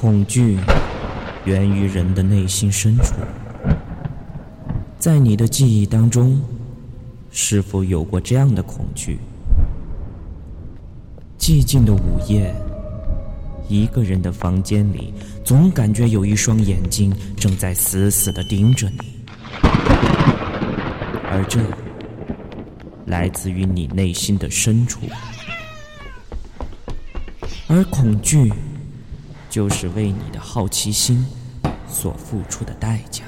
恐惧源于人的内心深处，在你的记忆当中，是否有过这样的恐惧？寂静的午夜，一个人的房间里，总感觉有一双眼睛正在死死的盯着你，而这来自于你内心的深处，而恐惧。就是为你的好奇心所付出的代价。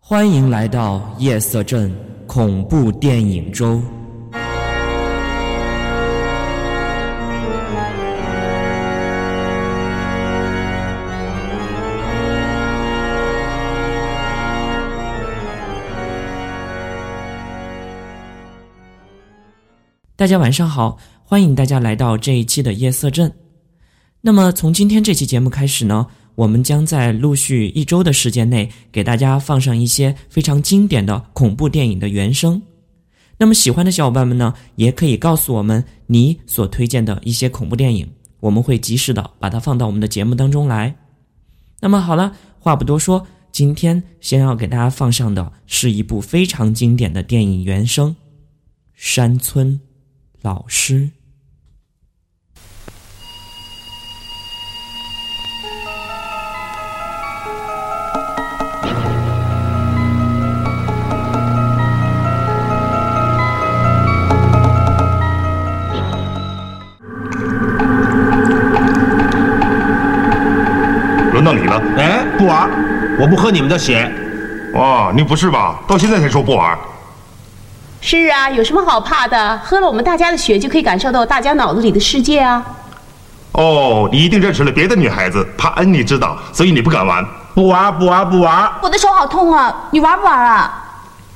欢迎来到夜色镇恐怖电影周。大家晚上好，欢迎大家来到这一期的夜色镇。那么从今天这期节目开始呢，我们将在陆续一周的时间内给大家放上一些非常经典的恐怖电影的原声。那么喜欢的小伙伴们呢，也可以告诉我们你所推荐的一些恐怖电影，我们会及时的把它放到我们的节目当中来。那么好了，话不多说，今天先要给大家放上的是一部非常经典的电影原声，《山村》。老师，轮到你了。哎，不玩，我不喝你们的血。哇，你不是吧？到现在才说不玩。是啊，有什么好怕的？喝了我们大家的血，就可以感受到大家脑子里的世界啊！哦，你一定认识了别的女孩子，怕恩妮知道，所以你不敢玩。不玩，不玩，不玩！我的手好痛啊！你玩不玩啊？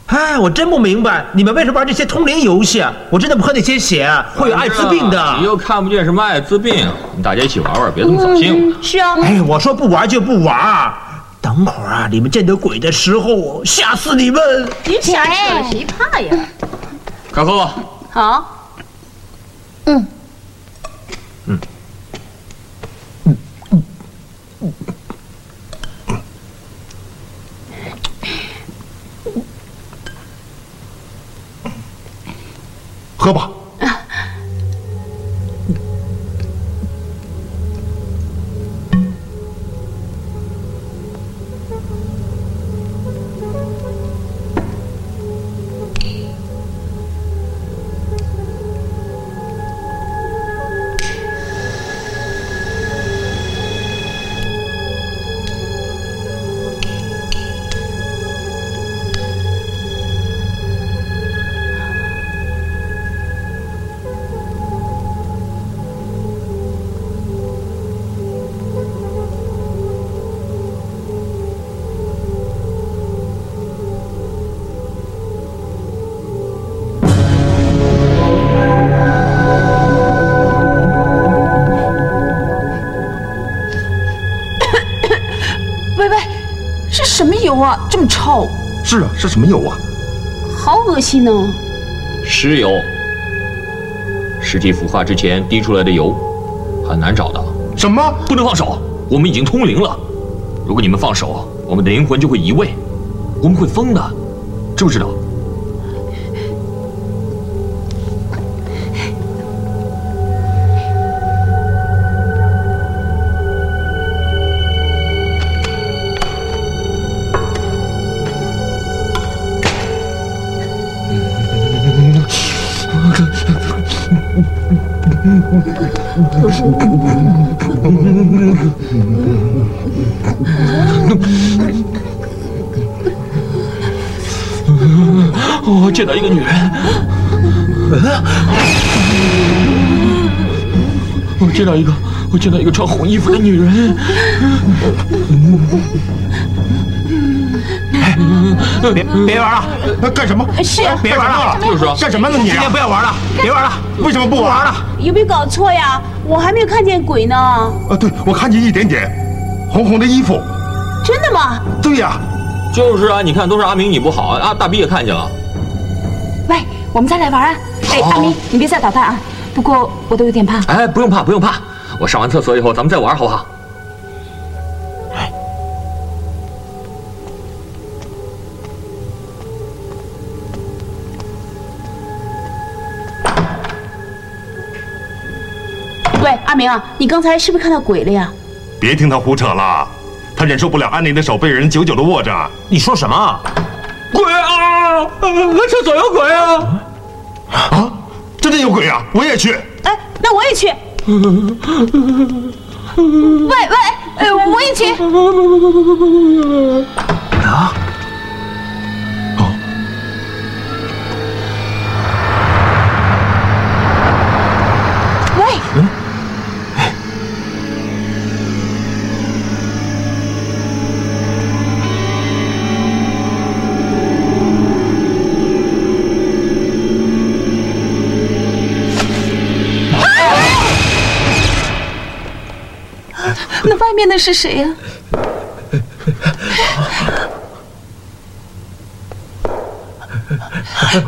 哎，我真不明白，你们为什么玩这些通灵游戏？我真的不喝那些血，会有艾滋病的。你又看不见什么艾滋病，大家一起玩玩，别这么扫兴。是啊。哎，我说不玩就不玩。等会儿啊，你们见到鬼的时候，吓死你们！你吓死了，谁怕呀？开喝。好。嗯。嗯。嗯嗯嗯。喝吧。是啊，是什么油啊？好恶心呢！尸油，尸体腐化之前滴出来的油，很难找到。什么？不能放手！我们已经通灵了。如果你们放手，我们的灵魂就会移位，我们会疯的，知不知道？见到一个女人，我见到一个，我见到一个穿红衣服的女人。别别玩了，干什么？是别玩了，就是干什么呢？你今天不要玩了，别玩了。为什么不玩了？有没有搞错呀？我还没有看见鬼呢。啊，对，我看见一点点，红红的衣服。真的吗？对呀。就是啊，你看都是阿明你不好啊，大逼也看见了。喂，我们再来玩啊！哎，阿明，你别再捣蛋啊！不过我都有点怕。哎，不用怕，不用怕，我上完厕所以后咱们再玩好不好？喂，阿明啊，你刚才是不是看到鬼了呀？别听他胡扯了，他忍受不了安妮的手被人久久的握着。你说什么？鬼我！厕所有鬼啊！啊，真的有鬼啊！我也去。哎，那我也去。喂喂，哎，我也去。那是谁呀？怎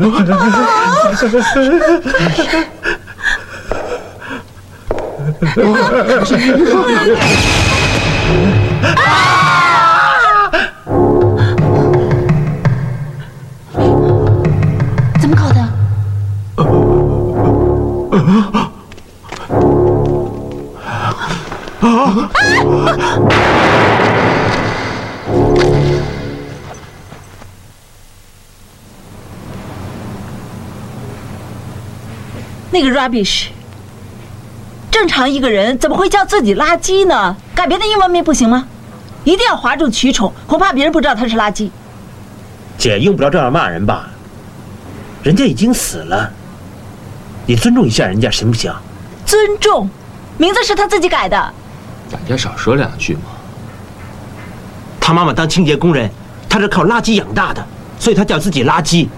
那个 rubbish，正常一个人怎么会叫自己垃圾呢？改别的英文名不行吗？一定要哗众取宠，恐怕别人不知道他是垃圾。姐用不着这样骂人吧？人家已经死了，你尊重一下人家行不行？尊重，名字是他自己改的。大家少说两句嘛。他妈妈当清洁工人，他是靠垃圾养大的，所以他叫自己垃圾。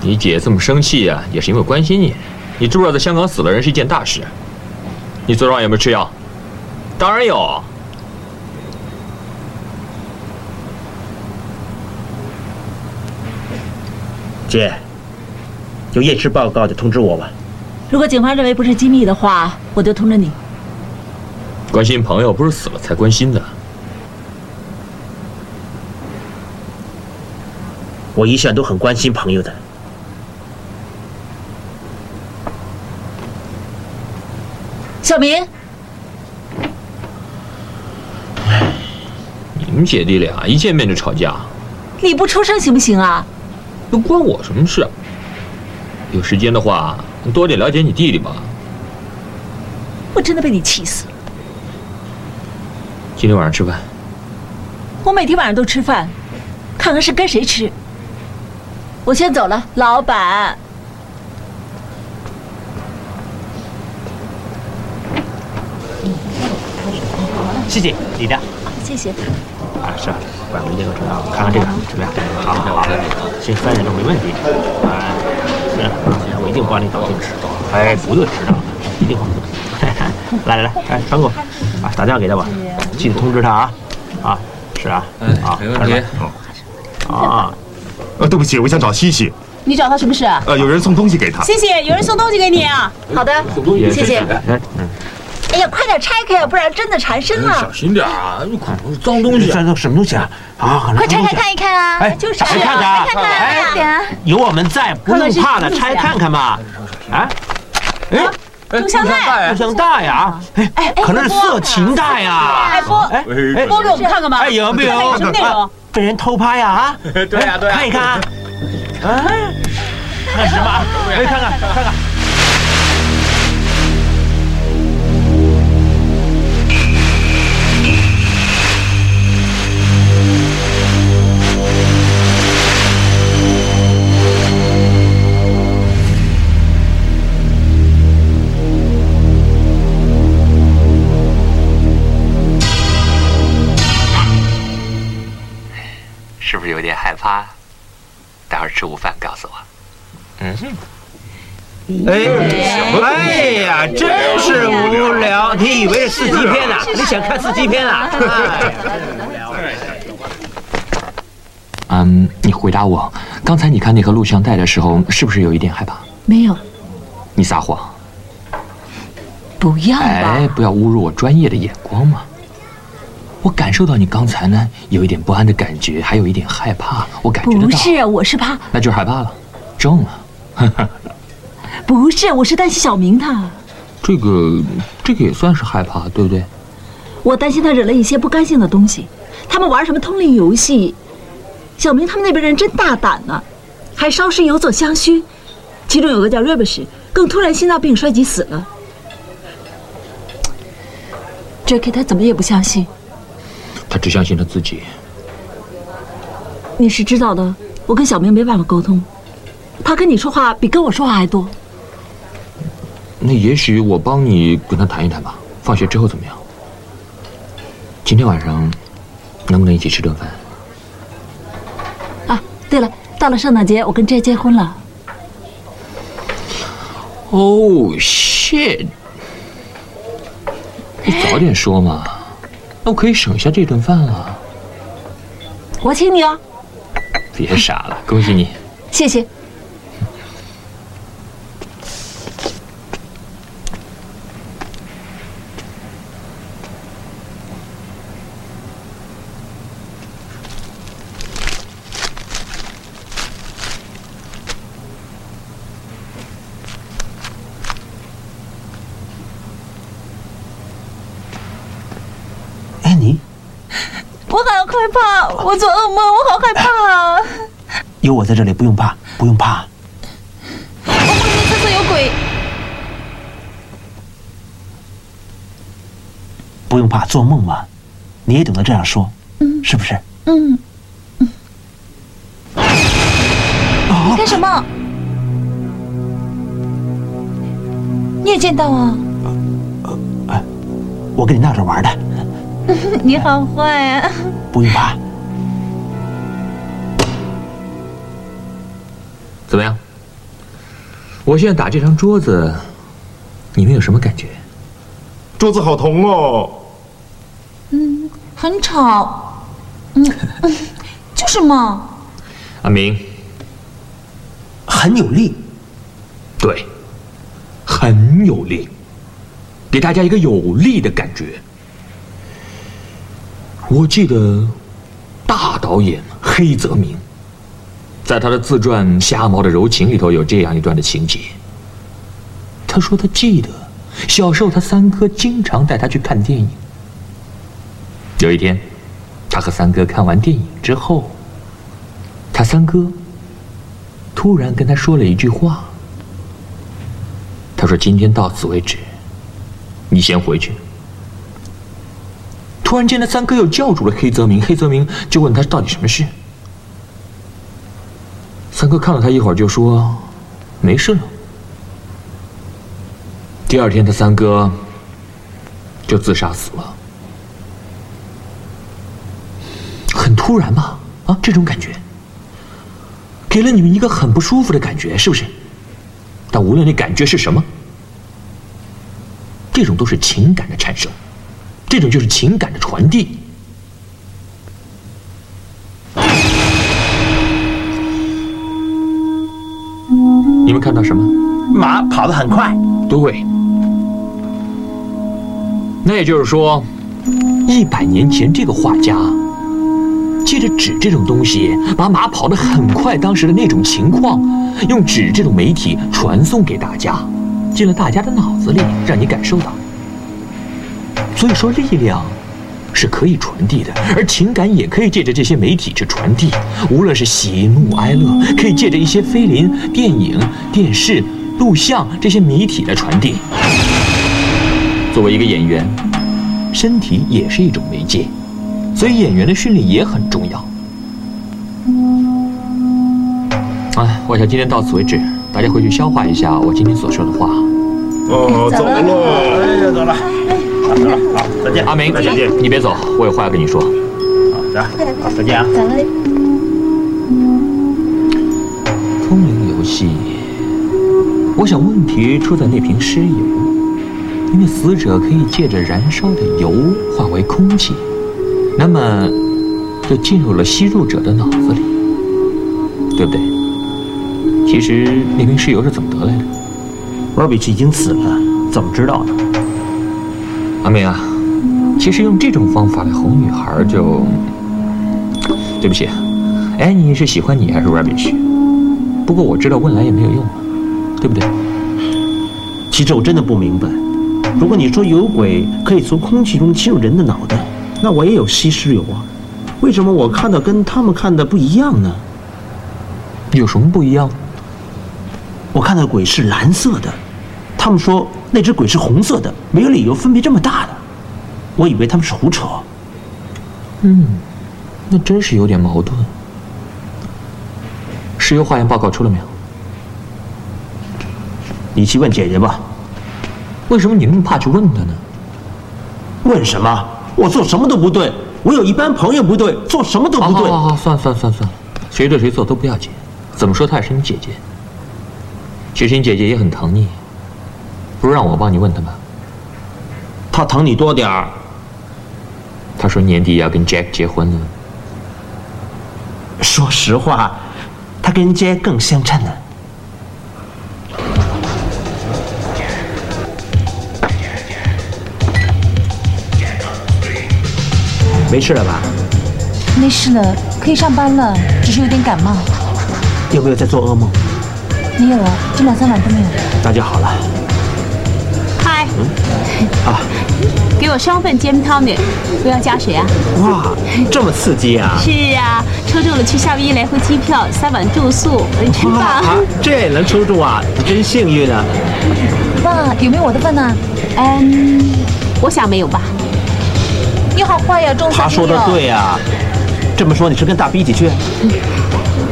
你姐这么生气呀、也是因为关心你。你知不知道在香港死了人是一件大事？你昨晚有没有吃药？当然有。姐，有验尸报告就通知我吧。如果警方认为不是机密的话，我都通知你。关心朋友不是死了才关心的。我一向都很关心朋友的。小明，你们姐弟俩一见面就吵架，你不出声行不行啊？又关我什么事啊？有时间的话，你多点了解你弟弟吧。我真的被你气死了。今天晚上吃饭，我每天晚上都吃饭，看看是跟谁吃。我先走了，老板。谢谢你的。谢谢。啊，是啊，晚明天我知道，看看这个怎么样？好好好，行，三点钟没问题。哎，是，我一定帮你搞定。哎，不用迟到，一定会。来来来，哎，frank，啊，打电话给他吧，记得通知他啊。啊，是啊，啊，没问题。啊，呃，对不起，我想找西西。你找他什么事啊？呃，有人送东西给他。谢谢，有人送东西给你啊。好的，谢谢。哎，嗯，哎呀，快点拆开呀，不然真的缠身了小。心点啊，有可能是脏东西。这这什么东西啊？啊，很快拆开看一看啊！哎，就是打开看看啊，看看哎快点啊！有我们在，不用怕的，拆看看嘛。啊，哎，录像带，录像带呀，哎，可能是色情带呀。哎播哎哎播给我们看看吧。哎，有没有？什么内容？被人偷拍呀？啊，对呀对呀看一看。哎，看什么？哎，看看看看。害怕？待会儿吃午饭告诉我。嗯哎，哎呀，真是无聊！你以为是四级片啊？你想看四级片啊？哎，无聊。嗯，你回答我，刚才你看那盒录像带的时候，是不是有一点害怕？没有，你撒谎。不要吧。哎，不要侮辱我专业的眼光嘛。我感受到你刚才呢有一点不安的感觉，还有一点害怕，我感觉得到。不是，我是怕。那就是害怕了，中了。不是，我是担心小明他。这个，这个也算是害怕，对不对？我担心他惹了一些不干净的东西。他们玩什么通灵游戏？小明他们那边人真大胆呢，还烧尸有所相虚。其中有个叫瑞贝什，更突然心脏病衰竭死了。Jack 他怎么也不相信。他只相信他自己。你是知道的，我跟小明没办法沟通，他跟你说话比跟我说话还多。那也许我帮你跟他谈一谈吧。放学之后怎么样？今天晚上能不能一起吃顿饭？啊，对了，到了圣诞节，我跟 J 结婚了。Oh shit！你早点说嘛。那我可以省下这顿饭了。我请你哦。别傻了，恭喜你。谢谢。害怕，我做噩梦，我好害怕。有我在这里，不用怕，不用怕。我梦见厕所有鬼。不用怕，做梦嘛，你也懂得这样说，嗯，是不是？嗯。你干什么？你也见到啊？呃，我跟你闹着玩的。你好坏啊！不用怕。怎么样？我现在打这张桌子，你们有什么感觉？桌子好疼哦。嗯，很吵。嗯嗯，就是嘛。阿明，很有力。对，很有力，给大家一个有力的感觉。我记得，大导演黑泽明，在他的自传《瞎毛的柔情》里头有这样一段的情节。他说他记得，小时候他三哥经常带他去看电影。有一天，他和三哥看完电影之后，他三哥突然跟他说了一句话。他说：“今天到此为止，你先回去。”突然间，他三哥又叫住了黑泽明。黑泽明就问他到底什么事。三哥看了他一会儿，就说：“没事了。”第二天，他三哥就自杀死了。很突然吧？啊，这种感觉给了你们一个很不舒服的感觉，是不是？但无论那感觉是什么，这种都是情感的产生。这种就是情感的传递。们看到什么？马跑得很快。对。那也就是说，一百年前这个画家借着纸这种东西，把马跑得很快当时的那种情况，用纸这种媒体传送给大家，进了大家的脑子里，让你感受到。所以说，力量是可以传递的，而情感也可以借着这些媒体去传递。无论是喜怒哀乐，可以借着一些菲林、电影、电视、录像这些媒体来传递。作为一个演员，身体也是一种媒介，所以演员的训练也很重要。哎，我想今天到此为止，大家回去消化一下我今天所说的话。哦，走了，哎呀，走了。好，再见，阿明，再见，你别走，我有话要跟你说。好，走，好，再见啊。走了。通灵游戏，我想问题出在那瓶尸油，因为死者可以借着燃烧的油化为空气，那么就进入了吸入者的脑子里。对不对？其实那瓶尸油是怎么得来的？罗比奇已经死了，怎么知道呢？阿明啊，其实用这种方法来哄女孩就……对不起，哎，你是喜欢你还是 rubbish？不过我知道问来也没有用，对不对？其实我真的不明白，如果你说有鬼可以从空气中侵入人的脑袋，那我也有吸尸油啊，为什么我看到跟他们看的不一样呢？有什么不一样？我看到鬼是蓝色的，他们说那只鬼是红色的，没有理由分别这么大的，我以为他们是胡扯。嗯，那真是有点矛盾。石油化验报告出了没有？你去问姐姐吧。为什么你那么怕去问她呢？问什么？我做什么都不对，我有一般朋友不对，做什么都不对。好好好，算算算算了，谁对谁错都不要紧。怎么说她也是你姐姐。其实你姐姐也很疼你，不如让我帮你问他吧。他疼你多点儿。他说年底要跟 Jack 结婚了。说实话，他跟 Jack 更相称呢。没事了吧？没事了，可以上班了，只是有点感冒。有没有在做噩梦？没有啊，这两三晚都没有。那就好了。嗨，啊，给我双份 gin tonic，不要加水啊。哇，这么刺激啊！是啊，抽中了去夏威夷来回机票，三晚住宿，真棒！啊，这也能抽中啊，你真幸运啊！爸，有没有我的份呢？嗯，我想没有吧。你好坏呀，中他说的对呀，这么说你是跟大 B 一起去？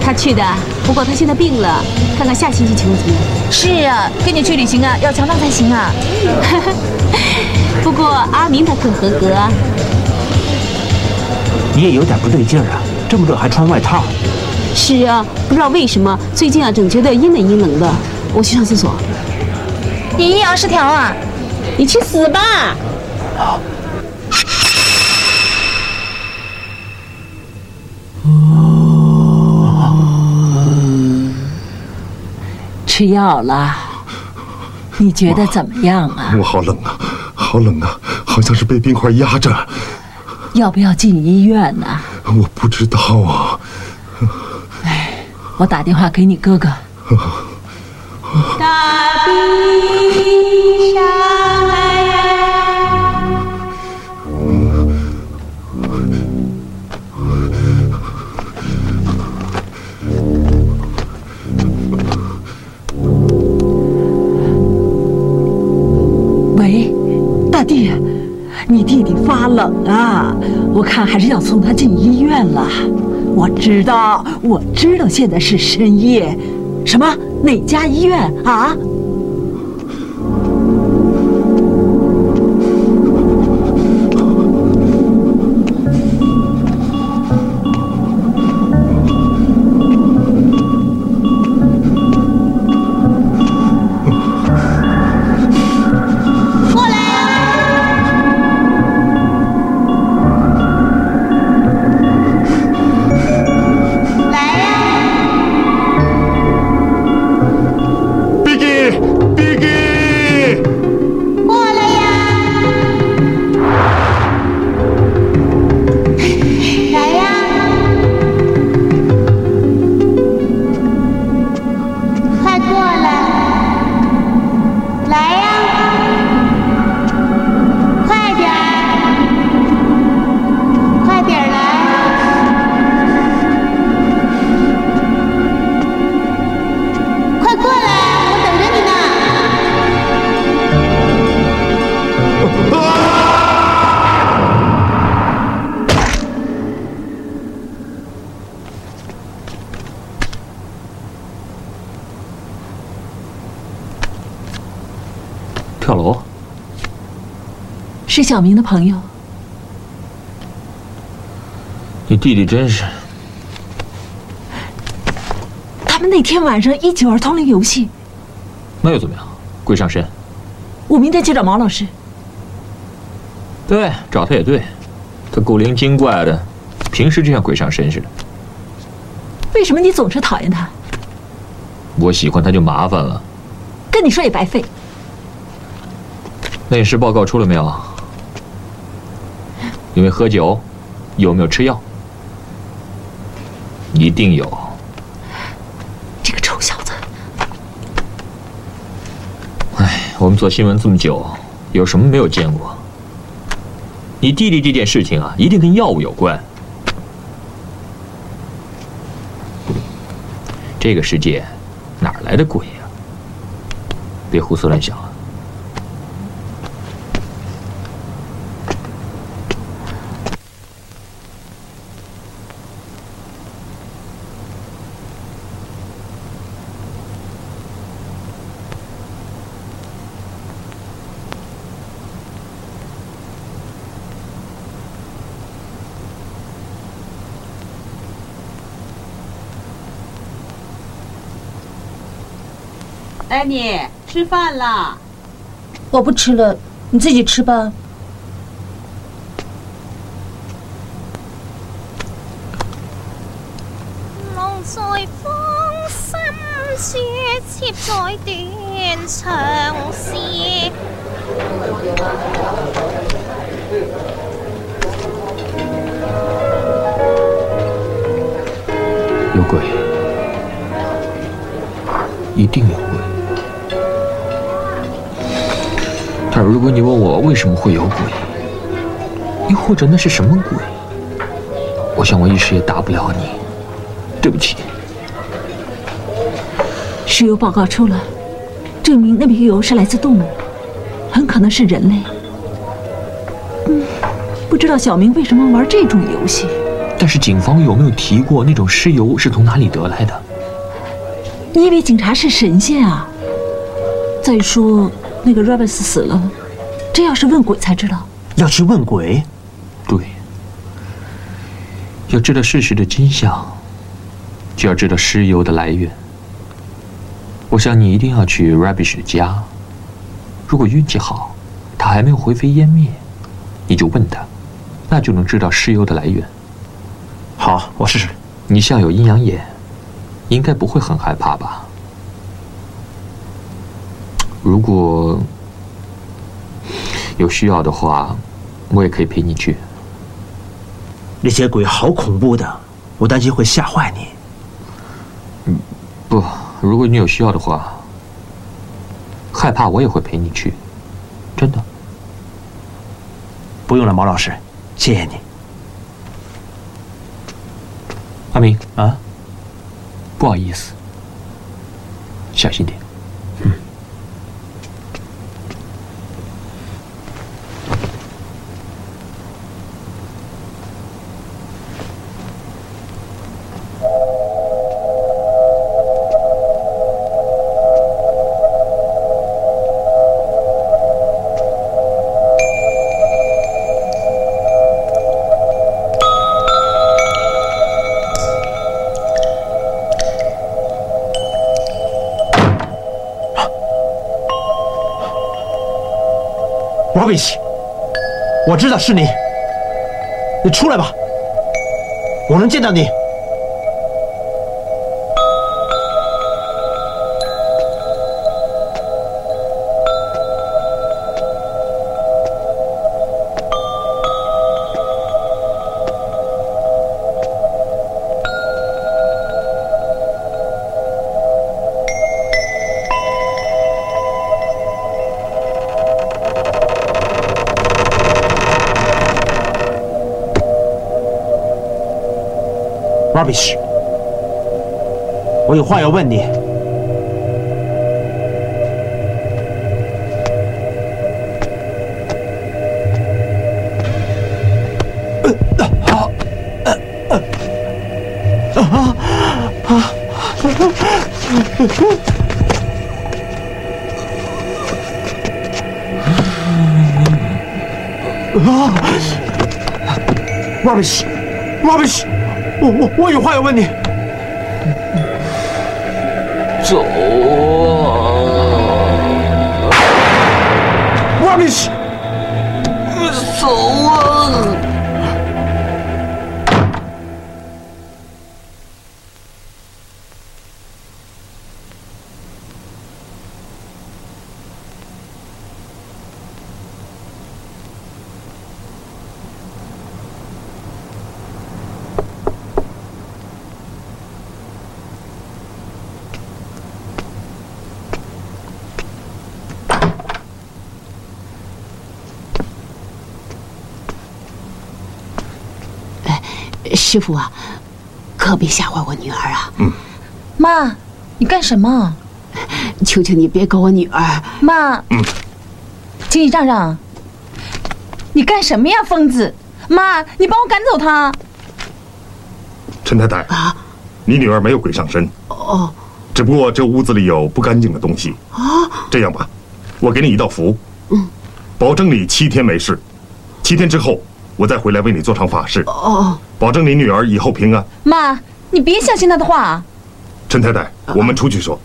他去的，不过他现在病了，看看下星期情况怎么样。是啊，跟你去旅行啊，要强壮才行啊。不过阿明他很合格啊。你也有点不对劲儿啊，这么热还穿外套。是啊，不知道为什么最近啊，总觉得阴冷阴冷的。我去上厕所。你阴阳失调啊！你去死吧！吃药了，你觉得怎么样啊？我好冷啊，好冷啊，好像是被冰块压着。要不要进医院呢？我不知道啊。哎，我打电话给你哥哥。大地弟，你弟弟发冷啊，我看还是要送他进医院了。我知道，我知道，现在是深夜。什么？哪家医院啊？是小明的朋友。你弟弟真是……他们那天晚上一起玩通灵游戏。那又怎么样？鬼上身？我明天去找毛老师。对，找他也对，他古灵精怪的，平时就像鬼上身似的。为什么你总是讨厌他？我喜欢他就麻烦了。跟你说也白费。那事报告出了没有？有没有喝酒？有没有吃药？一定有。这个臭小子！哎，我们做新闻这么久，有什么没有见过？你弟弟这件事情啊，一定跟药物有关。这个世界哪来的鬼呀？别胡思乱想丹尼，吃饭了！我不吃了，你自己吃吧。为什么会有鬼，又或者那是什么鬼，我想我一时也答不了你。对不起。石油报告出来，证明那批油是来自动物，很可能是人类。嗯，不知道小明为什么玩这种游戏。但是警方有没有提过那种尸油是从哪里得来的？你以为警察是神仙啊？再说那个 Rabbits 死了，这要是问鬼才知道。要去问鬼？对。要知道事实的真相，就要知道尸油的来源。我想你一定要去 Rubbish 家。如果运气好，他还没有灰飞烟灭，你就问他，那就能知道尸油的来源。好，我试试。你像有阴阳眼，应该不会很害怕吧？如果有需要的话，我也可以陪你去。那些鬼好恐怖的，我担心会吓坏你。嗯，不，如果你有需要的话，害怕我也会陪你去，真的。不用了，毛老师，谢谢你。阿明啊，不好意思，小心点。我知道是你，你出来吧，我能见到你。Rubbish，我有话要问你。啊！Rubbish，Rubbish。我我我有话要问你。师傅啊，可别吓坏我女儿啊！嗯妈，你干什么？求求你别搞我女儿！妈，嗯请你让让。你干什么呀，疯子！妈，你帮我赶走他。陈太太啊，你女儿没有鬼上身，哦只不过这屋子里有不干净的东西。啊，这样吧，我给你一道符，嗯，保证你七天没事，七天之后我再回来为你做场法事，哦，保证你女儿以后平安。妈，你别相信他的话。陈太太，我们出去说。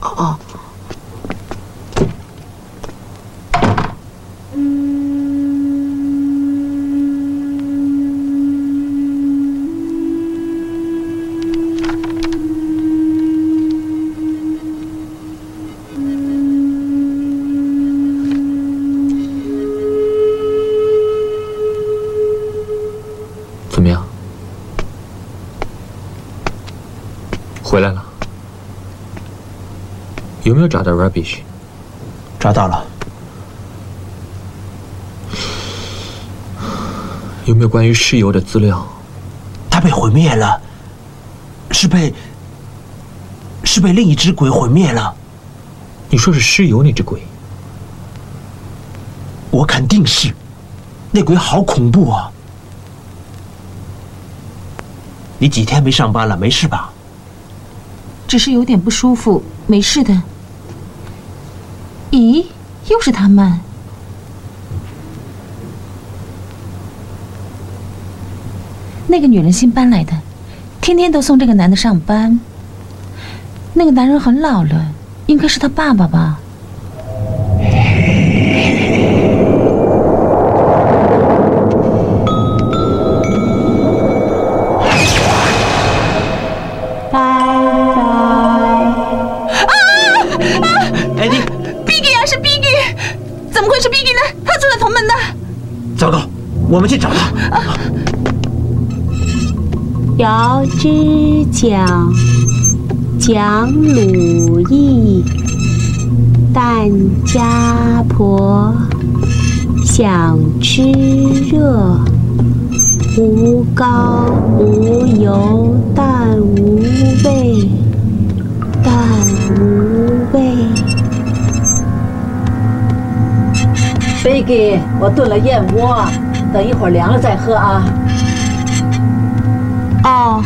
没有找到 rubbish？找到了。有没有关于尸油的资料？它被毁灭了，是被是被另一只鬼毁灭了。你说是尸油那只鬼？我肯定是，那鬼好恐怖啊！你几天没上班了，没事吧？只是有点不舒服，没事的。咦，又是他们。那个女人新搬来的，天天都送这个男的上班。那个男人很老了，应该是他爸爸吧？我们去找他。摇枝角，讲鲁艺，但家婆，想吃热，无膏无油，但无味，但无味。贝贝我炖了燕窝，等一会儿凉了再喝啊。哦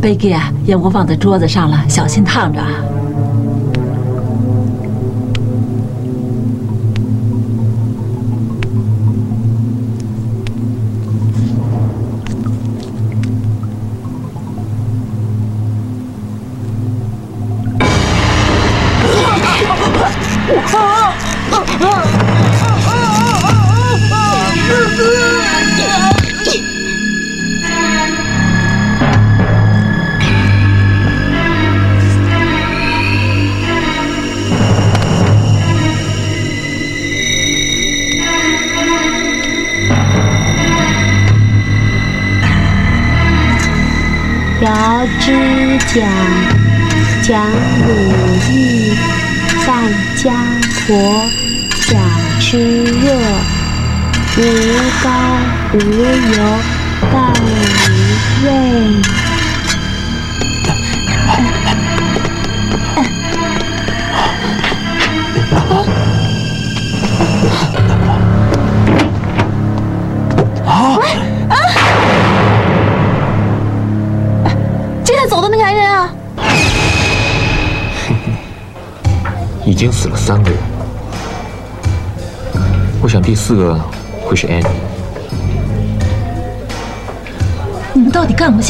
，Biggie 啊，燕窝放在桌子上了，小心烫着啊。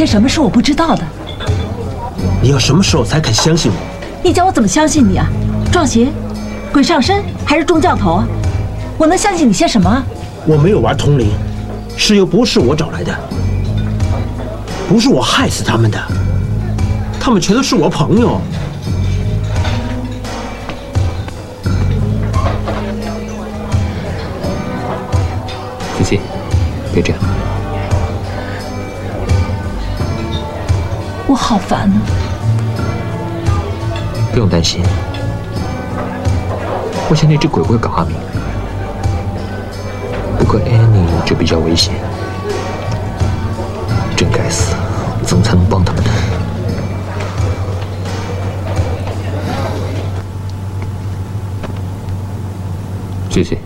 些什么是我不知道的？你要什么时候才肯相信我？你叫我怎么相信你啊？撞邪、鬼上身还是中教头啊？我能相信你些什么啊？我没有玩通灵，是又不是我找来的，不是我害死他们的，他们全都是我朋友。子琪，别这样。好烦啊！不用担心，我想那只鬼会搞阿明。不过 Annie 就比较危险，真该死，怎么才能帮他们呢？谢谢。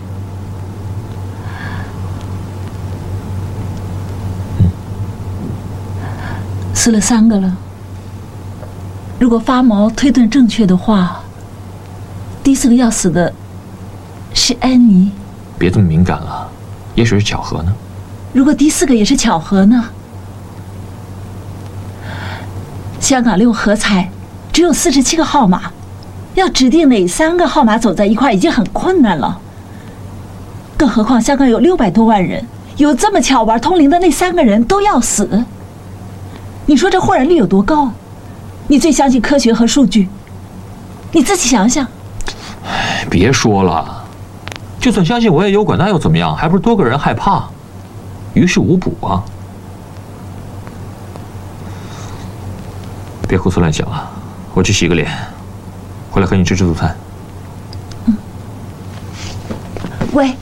死了三个了。如果发毛推断正确的话，第四个要死的是安妮。别这么敏感了，也许是巧合呢。如果第四个也是巧合呢？香港六合彩只有四十七个号码，要指定哪三个号码走在一块已经很困难了。更何况香港有六百多万人，有这么巧玩通灵的那三个人都要死，你说这豁然率有多高？你最相信科学和数据，你自己想想。哎，别说了，就算相信我也有鬼，那又怎么样？还不是多个人害怕，于事无补啊！别胡思乱想了，我去洗个脸，回来和你吃吃早餐。嗯。喂。喂，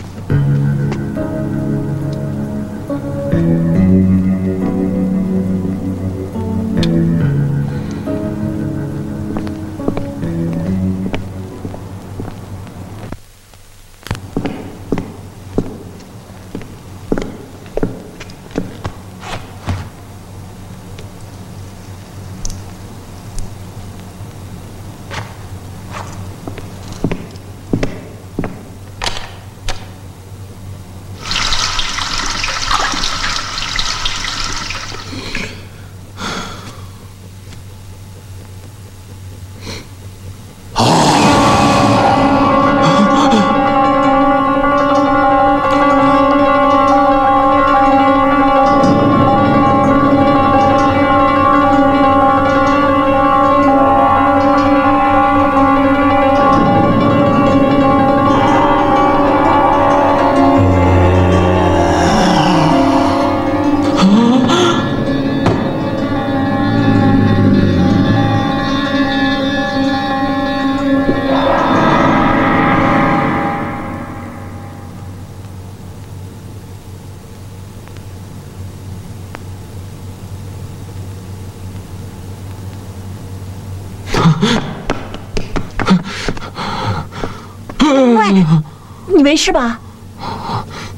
没事吧？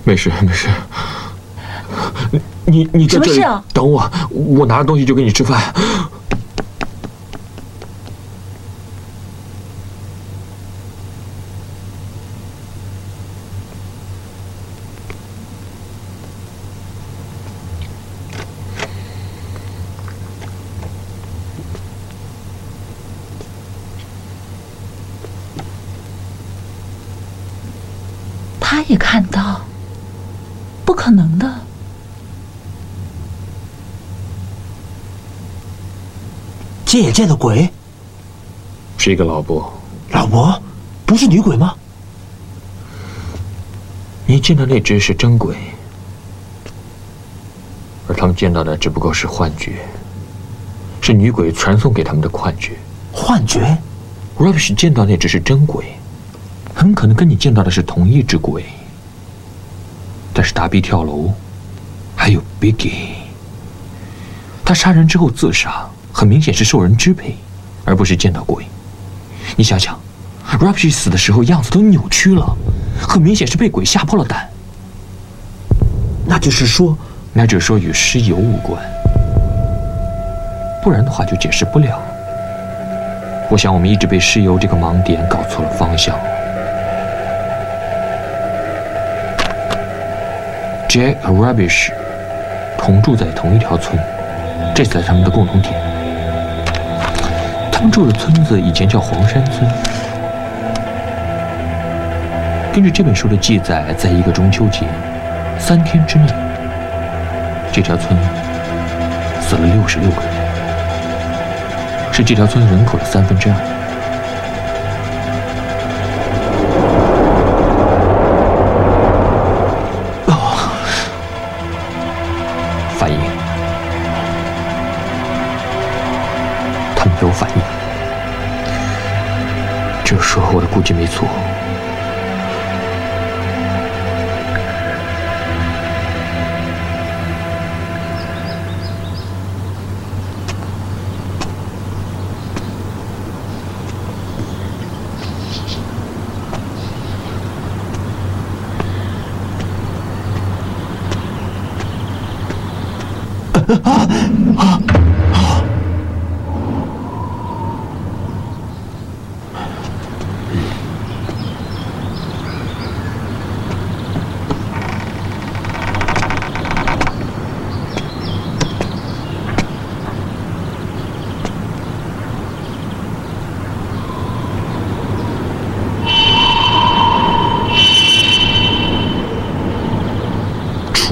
没事，没事。你你在这里等我，我拿着东西就给你吃饭。他也看到，不可能的。见也见的鬼，是一个老伯。老伯，不是女鬼吗？你见到那只是真鬼，而他们见到的只不过是幻觉，是女鬼传送给他们的幻觉。幻觉，Rubbish 见到那只是真鬼。很可能跟你见到的是同一只鬼，但是达比跳楼，还有 Biggie，他杀人之后自杀，很明显是受人支配，而不是见到鬼。你想想，Rubbish 死的时候样子都扭曲了，很明显是被鬼吓破了胆。那就是说，那就是说与尸油无关，不然的话就解释不了。我想我们一直被尸油这个盲点搞错了方向。Jack 和 Rubbish 同住在同一条村，这才是他们的共同点。他们住的村子以前叫黄山村。根据这本书的记载，在一个中秋节，三天之内，这条村死了六十六个人，是这条村人口的三分之二。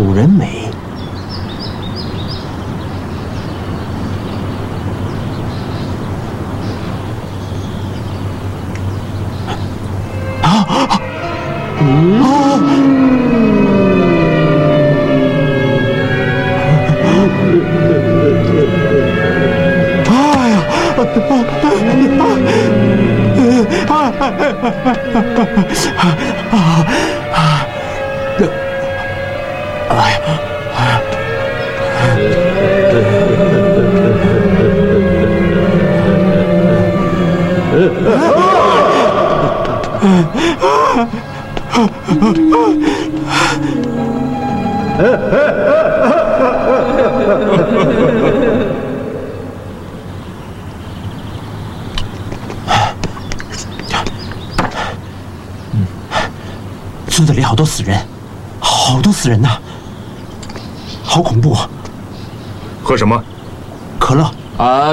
古人美，哎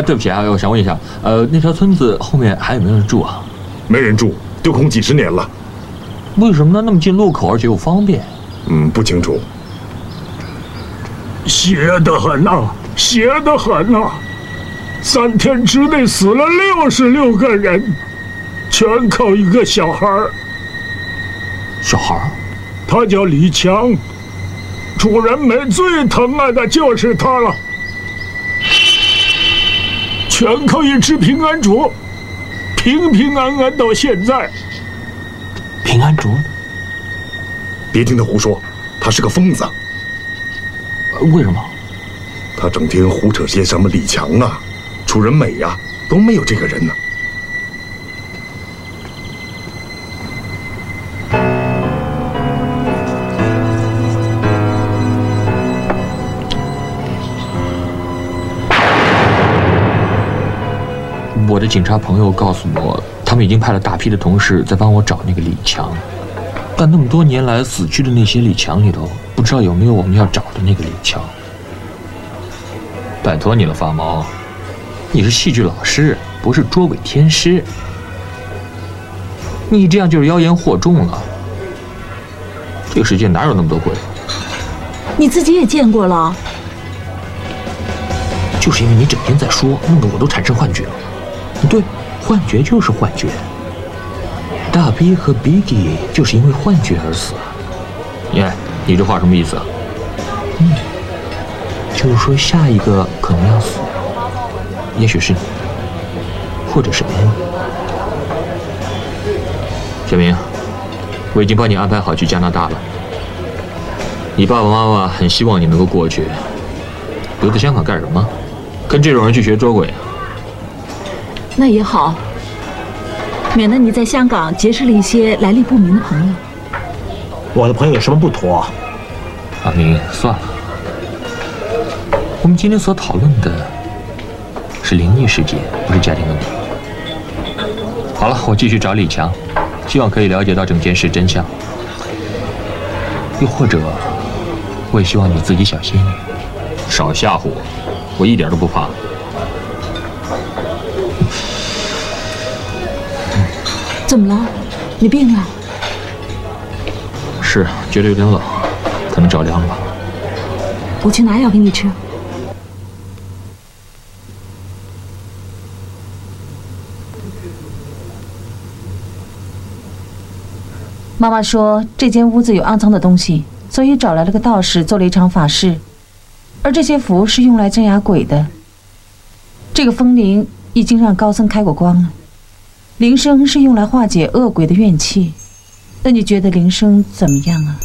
对不起啊，我想问一下，呃，那条村子后面还有没有人住啊？没人住，丢空几十年了。为什么呢？那么近路口，而且又方便。嗯，不清楚。邪得很呐、邪得很呐、三天之内死了六十六个人，全靠一个小孩儿。小孩儿？他叫李强，主人们最疼爱的就是他了。全靠一只平安镯，平平安安到现在。平安镯？别听他胡说，他是个疯子。为什么？他整天胡扯些什么李强啊、楚人美呀、都没有这个人呢。我的警察朋友告诉我，他们已经派了大批的同事在帮我找那个李强，但那么多年来死去的那些李强里头，不知道有没有我们要找的那个李强。拜托你了，发毛，你是戏剧老师，不是捉鬼天师，你这样就是妖言惑众了。这个世界哪有那么多鬼？你自己也见过了。就是因为你整天在说，弄得我都产生幻觉了。对，幻觉就是幻觉。大 B 和 Biggie 就是因为幻觉而死。耶，你这话什么意思啊？嗯，就是说下一个可能要死，也许是你，或者是 Annie。小明，我已经帮你安排好去加拿大了。你爸爸妈妈很希望你能够过去，留在香港干什么？跟这种人去学捉鬼啊？那也好，免得你在香港结识了一些来历不明的朋友。我的朋友有什么不妥？阿明，算了，我们今天所讨论的是灵异事件，不是家庭问题。好了，我继续找李强，希望可以了解到整件事真相。又或者，我也希望你自己小心一点，少吓唬我，我一点都不怕。怎么了？你病了？是，觉得有点冷，可能着凉了吧。我去拿药给你吃。妈妈说这间屋子有肮脏的东西，所以找来了个道士做了一场法事，而这些符是用来镇压鬼的。这个风铃已经让高僧开过光了。铃声是用来化解恶鬼的怨气，那你觉得铃声怎么样啊？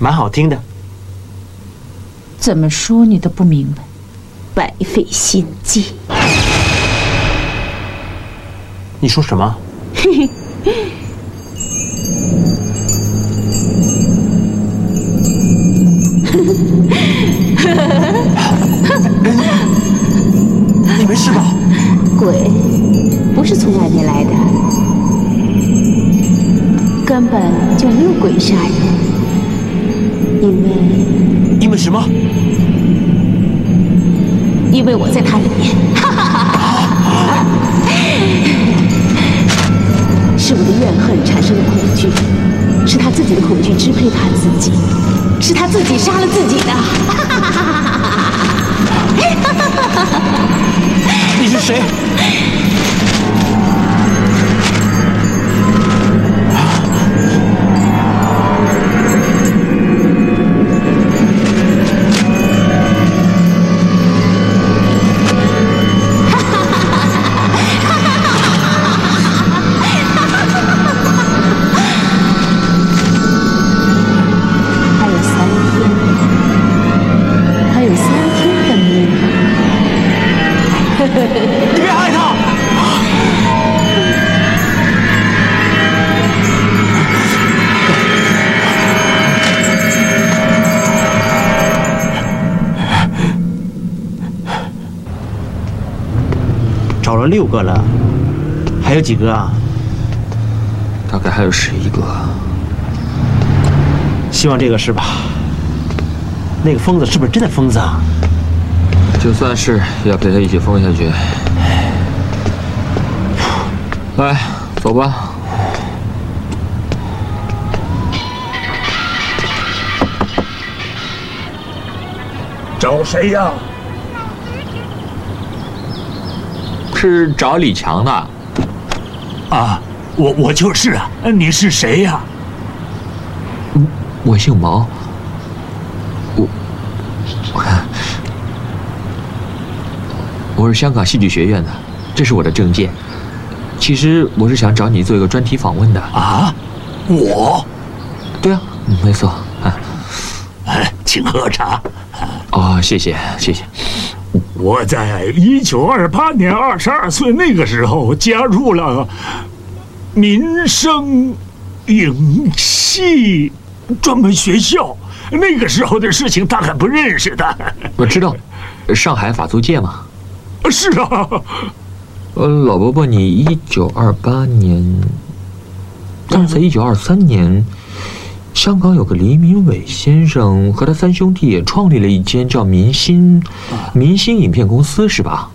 蛮好听的。怎么说你都不明白。白费心机。你说什么？嘿嘿。你没事吧？鬼不是从外面来的，根本就没有鬼杀人，因为因为什么？因为我在他里面。哈哈哈哈是我的怨恨产生的恐惧，是他自己的恐惧支配他自己，是他自己杀了自己的。你是谁？了六个了，还有几个啊？大概还有十一个。希望这个是吧？那个疯子是不是真的疯子啊？就算是，也要陪他一起疯下去。来，走吧。找谁呀？是找李强的。啊，我我就是啊。你是谁呀？我姓毛。我，我是香港戏剧学院的，这是我的证件。其实我是想找你做一个专题访问的。啊，我？对啊，嗯没错。啊，哎，请喝茶。哦，谢谢谢谢。我在一九二八年二十二岁那个时候加入了民生影戏专门学校。那个时候的事情他还不认识的。我知道，上海法租界嘛。是啊。呃，老伯伯，你一九二八年，但是在一九二三年，香港有个黎明伟先生和他三兄弟也创立了一间叫明星明星影片公司，是吧？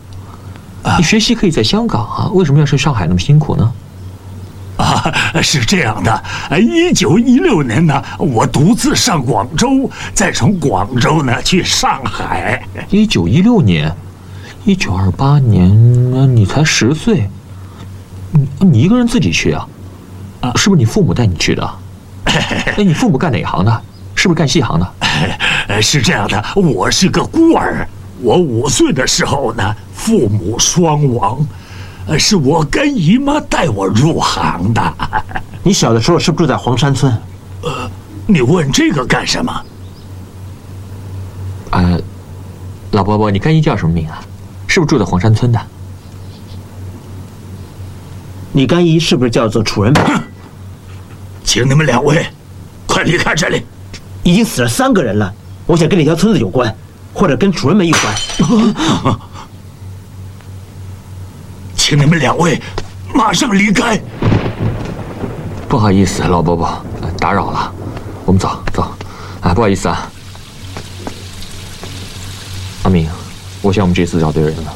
你学习可以在香港啊，为什么要去上海那么辛苦呢？啊，是这样的，一九一六年呢，我独自上广州，再从广州呢去上海。一九一六年，一九二八年，你才十岁，你你一个人自己去啊？啊，是不是你父母带你去的？哎，你父母干哪行的？是不是干戏行的？呃，是这样的，我是个孤儿。我五岁的时候呢，父母双亡，呃，是我干姨妈带我入行的。你小的时候是不是住在黄山村？呃，你问这个干什么？呃，老伯伯，你干姨叫什么名啊？是不是住在黄山村的？你干姨是不是叫做楚人美？请你们两位快离开这里！已经死了三个人了，我想跟那条村子有关，或者跟主人们有关。请你们两位马上离开。不好意思，老伯伯，打扰了，我们走走。啊，不好意思啊，阿明，我想我们这次找对人了。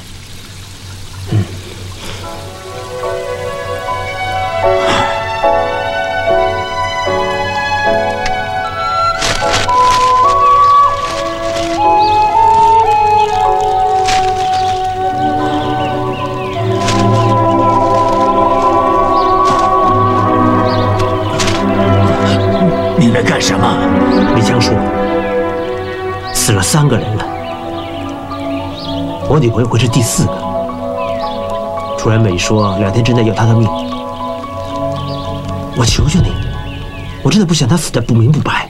嗯。来干什么？李强叔，死了三个人了，我女朋友会是第四个。楚然美说两天之内要他的命，我求求你，我真的不想他死的不明不白。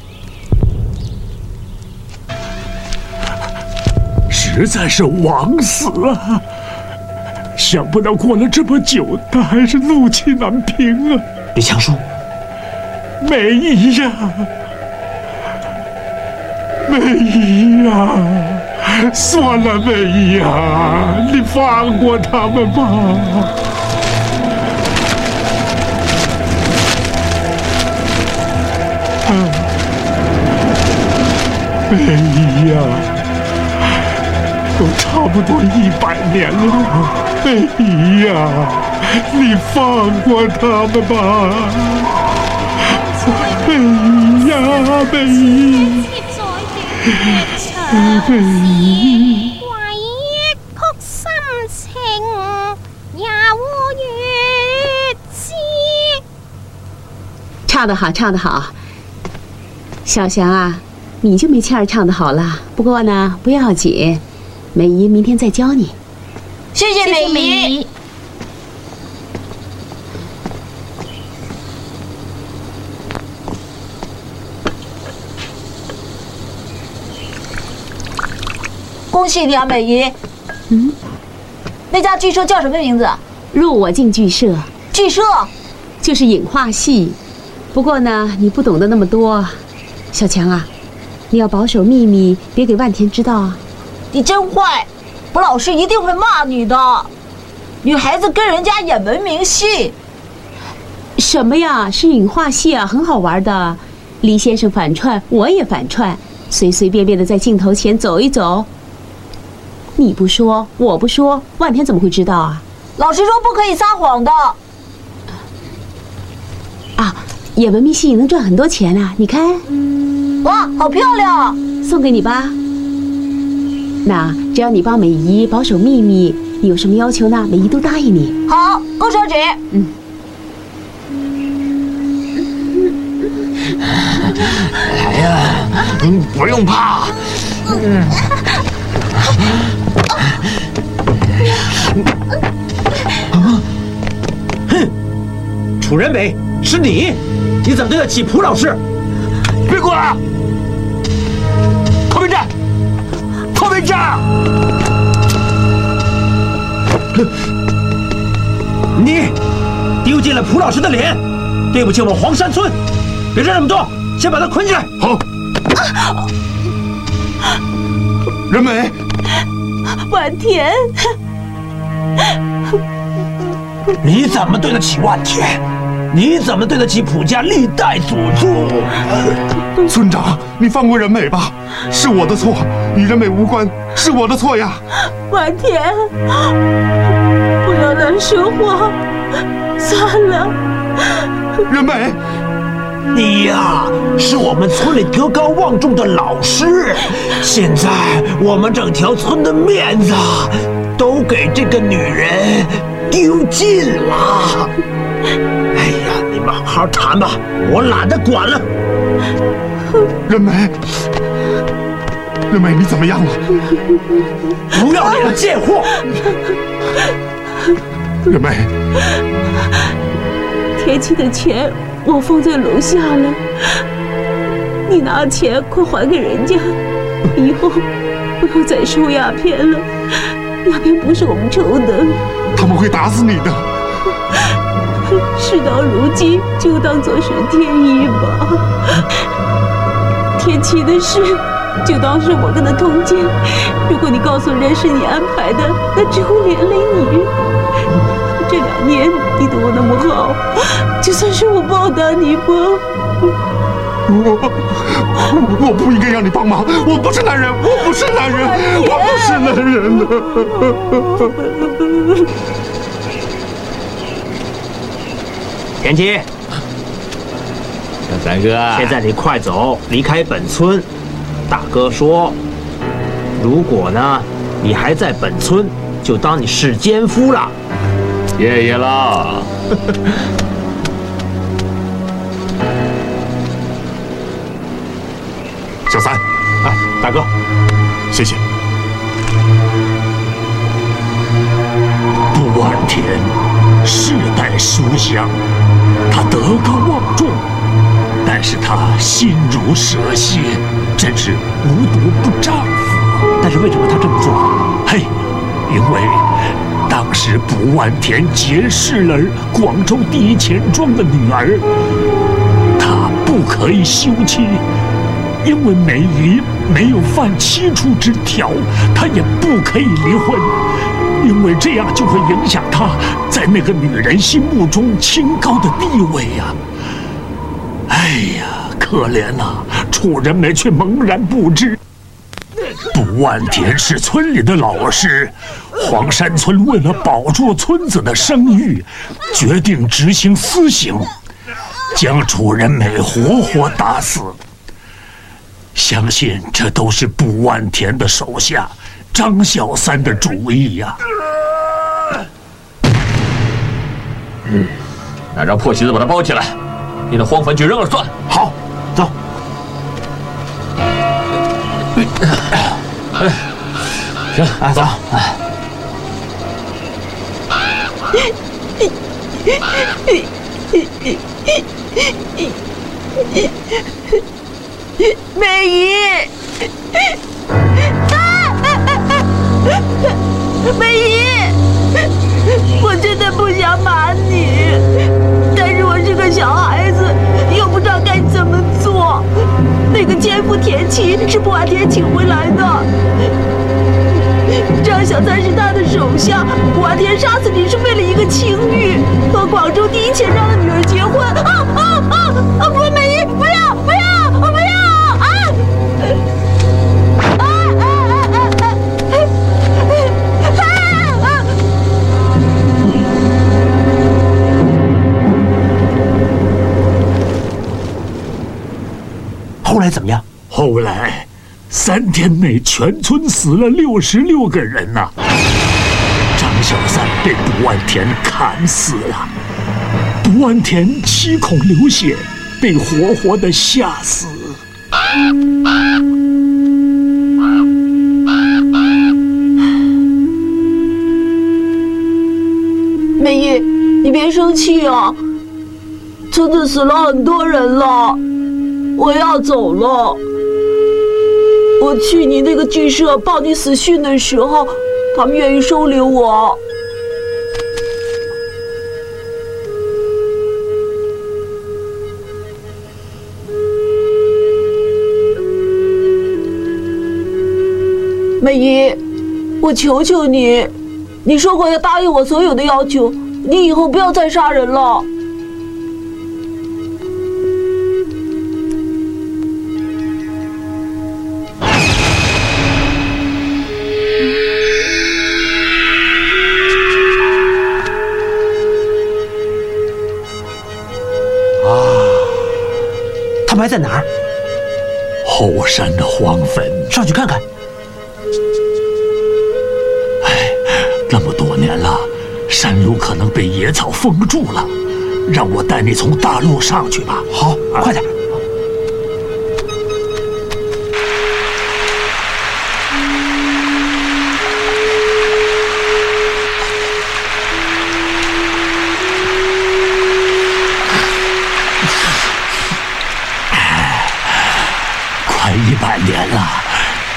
实在是枉死啊！想不到过了这么久，他还是怒气难平啊！李强叔，梅姨呀，梅姨呀，算了，梅姨呀，你放过他们吧。梅姨呀，都差不多一百年了，梅姨呀，你放过他们吧。唱得好，唱得好，小翔啊，你就没倩儿唱得好了。不过呢，不要紧，美姨明天再教你。谢谢美姨。恭喜你啊，美姨。嗯，那家剧社叫什么名字？入我进剧社，剧社就是影画系。不过呢，你不懂得那么多，小强啊，你要保守秘密，别给万田知道啊。你真坏，我老师一定会骂你的。女孩子跟人家演文明戏，什么呀？是影画戏啊，很好玩的。黎先生反串，我也反串，随随便便的在镜头前走一走。你不说，我不说，万天怎么会知道啊？老师说不可以撒谎的。啊，演文明戏能赚很多钱啊！你看，哇，好漂亮，送给你吧。那只要你帮美姨保守秘密，你有什么要求呢？美姨都答应你。好，勾手指。嗯。来呀，嗯，不用怕。嗯。啊！哼，楚人美，是你？你怎么对得起蒲老师？别过来！靠边站！靠边站！你丢尽了蒲老师的脸，对不起我们黄山村。别说那么多，先把他捆起来。好。人美，万田，你怎么对得起万田？你怎么对得起普家历代祖宗？村长，你放过人美吧，是我的错，与人美无关，是我的错呀。万田，不要乱说话，算了。人美。你呀，是我们村里德高望重的老师，现在我们整条村的面子都给这个女人丢尽了。哎呀，你们好好谈吧，我懒得管了。任梅，任梅，你怎么样了？不要脸的贱货！任梅，天琪的钱。我放在楼下了，你拿钱快还给人家，以后不要再收鸦片了，鸦片不是我们抽的。他们会打死你的。事到如今，就当做是天意吧。天琪的事，就当是我跟他通奸。如果你告诉人是你安排的，那只会连累你。这两年你对我那么好，就算是我报答你吧。我我不应该让你帮忙，我不是男人，我不是男人，我不是男人的。田七，小三哥，现在你快走，离开本村。大哥说，如果呢，你还在本村，就当你是奸夫了。谢谢啦，小三，哎，大哥，谢谢。不问题。田世代书香，他德高望重，但是他心如蛇蝎，真是无毒不丈夫。但是为什么他这么做？嘿，因为当时卜万田结识了广州第一钱庄的女儿，他不可以休妻，因为美姨没有犯七出之条，他也不可以离婚，因为这样就会影响他在那个女人心目中清高的地位呀、哎呀，可怜呐、楚人梅却茫然不知。卜万田是村里的老师，黄山村为了保住村子的声誉，决定执行私刑，将楚人美活活打死。相信这都是卜万田的手下张小三的主意呀、嗯，那让破席子把他包起来，你的荒坟就扔了算。好，走。哎，行，啊，走。美姨，美姨，我真的不想瞒你，但是我是个小孩子，又不知道该怎么做。那个奸夫田七是不完田请回来的，张小三是他的手下，华天杀死你是为了一个情欲，和广州第一钱庄的女儿结婚。啊啊啊啊！不，美姨，不要，不要，不要！啊！啊啊啊啊啊！啊！后来怎么样？后来，三天内全村死了六十六个人呐、张小三被卜万田砍死了，卜万田七孔流血，被活活的吓死。美姨，你别生气啊！村子死了很多人了，我要走了。我去你那个剧社报你死讯的时候，他们愿意收留我。美姨，我求求你，你说过要答应我所有的要求，你以后不要再杀人了。在哪儿？后山的荒坟，上去看看。哎，那么多年了，山路可能被野草封住了，让我带你从大路上去吧。好，快点。年了，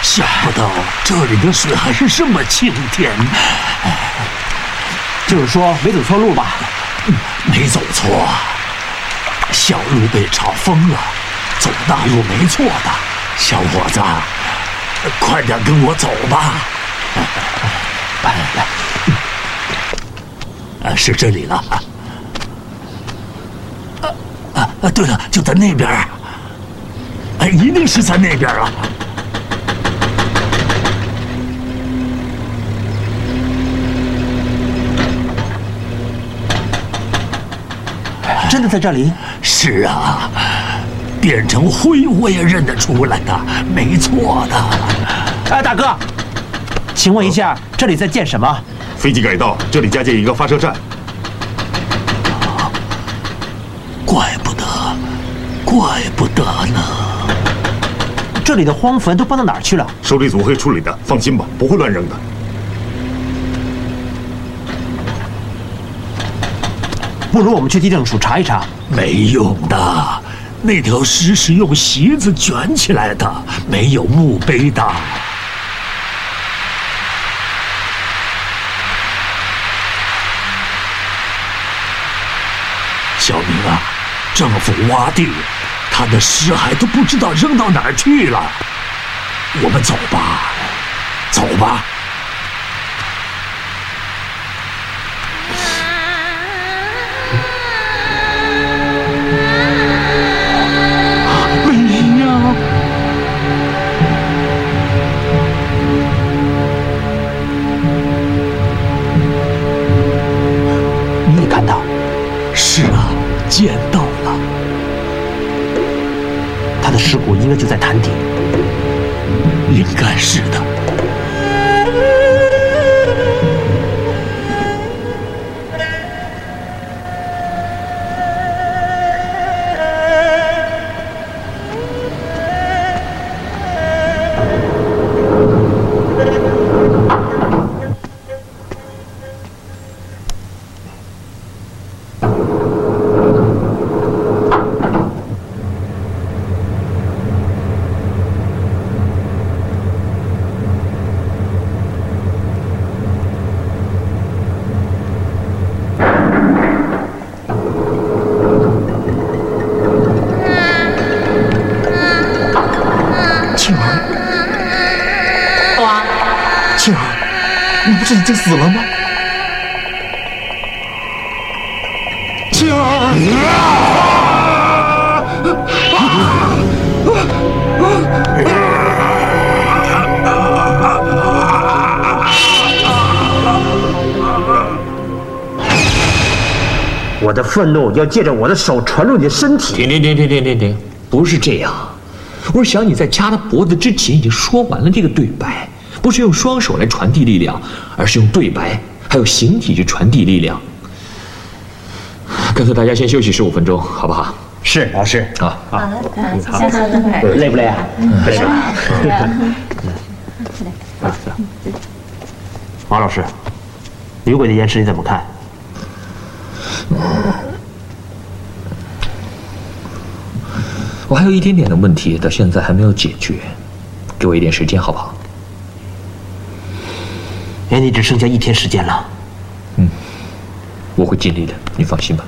想不到这里的水还是这么清甜。就是说没走错路吧？没走错，小路被炒封了，走大路没错的。小伙子，快点跟我走吧。来来，啊，是这里了。啊啊啊！对了，就在那边。哎，一定是在那边啊！真的在这里？是啊，变成灰我也认得出来的，没错的。哎，大哥，请问一下，这里在建什么？飞机改道，这里加建一个发射站。怪不得，怪不得呢。这里的荒坟都搬到哪儿去了？收理组会处理的，放心吧，不会乱扔的。不如我们去地政署查一查。没用的，那条尸是用席子卷起来的，没有墓碑的。小明啊，政府挖地，他的尸骸都不知道扔到哪儿去了。我们走吧，走吧。我应该就在潭底。应该是的。庆儿，你不是已经死了吗？庆我的愤怒要借着我的手传入你的身体。停停停停停停停，不是这样。我是想你在掐他脖子之前已经说完了这个对白，不是用双手来传递力量，而是用对白还有形体去传递力量。干脆大家先休息十五分钟，好不好？是老师啊，好，下次等会累不累啊？累吧。王老师，女鬼的延迟你怎么看？我还有一点点的问题，到现在还没有解决，给我一点时间好不好？哎，你只剩下一天时间了。嗯我会尽力的，你放心吧。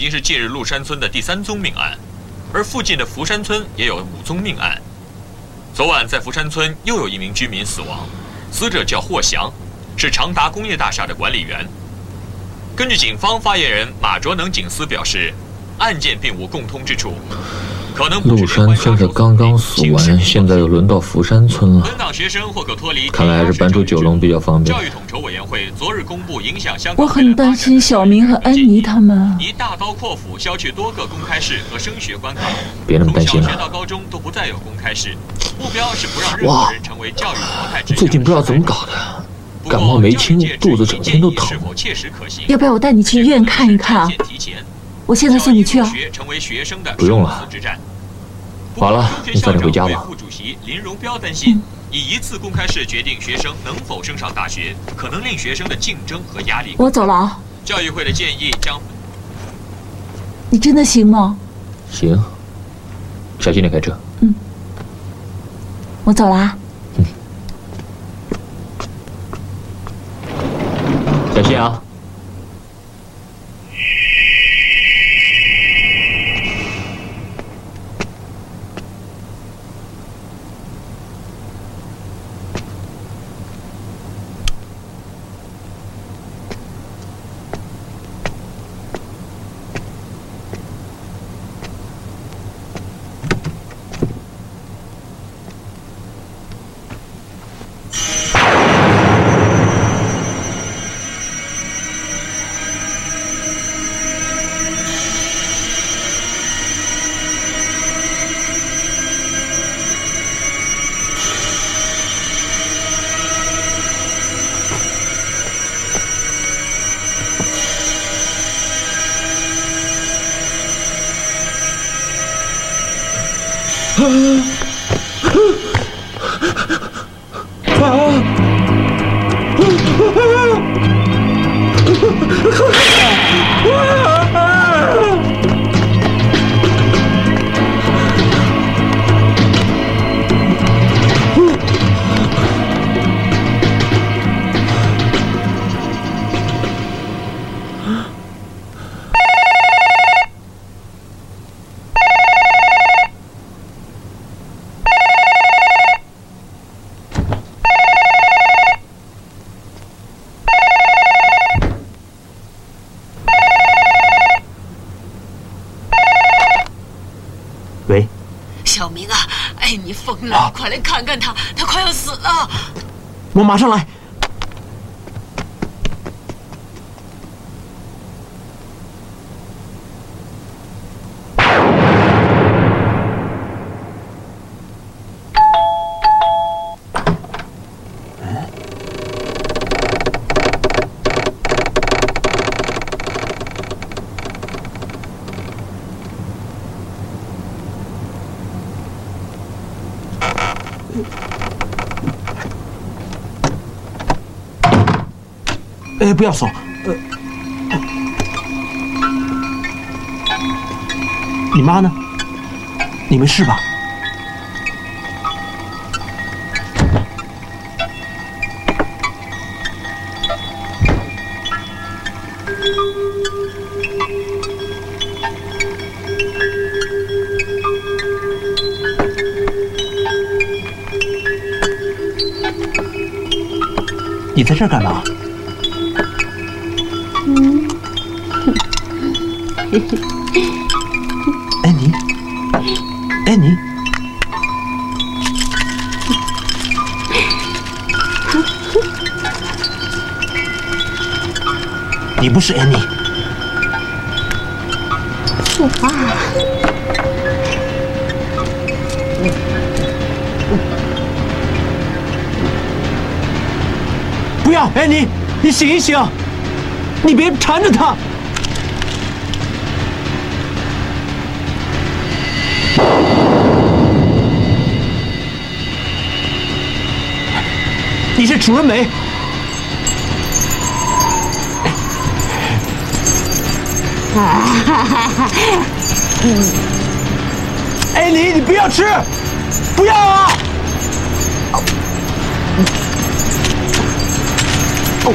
经是近日鹿山村的第三宗命案，而附近的福山村也有五宗命案。昨晚在福山村又有一名居民死亡，死者叫霍翔，是长达工业大厦的管理员。根据警方发言人马卓能警司表示，案件并无共通之处，可能鹿山村的刚刚死完，现在又轮到福山村了。本党学生或可脱离，看来还是搬出九龙比较方便。教育统筹委员会昨日公布影响相关。我很担心小明和安妮他们。以大刀阔斧削去多个公开试和升学关卡，别那么担心了。从小学到高中都不再有公开试，目标是不让任何人成为教育淘汰制。最近不知道怎么搞的。感冒没轻，肚子整天都疼。要不要我带你去医院看一看啊？我现在送你去啊。不用了。好了，你早点回家吧。副主席林荣彪担心，以一次公开试决定学生能否升上大学，可能令学生的竞争和压力。我走了啊。教育会的建议将。你真的行吗？行。小心点开车。嗯。我走了嗯。小心啊！我马上来。哎，不要锁。呃，你妈呢？你没事吧？你在这儿干嘛？安妮，安妮，你不是安妮。爸，不要，安妮，你醒一醒，你别缠着他。你是楚人美，哎，你你不要吃，不要啊！哦。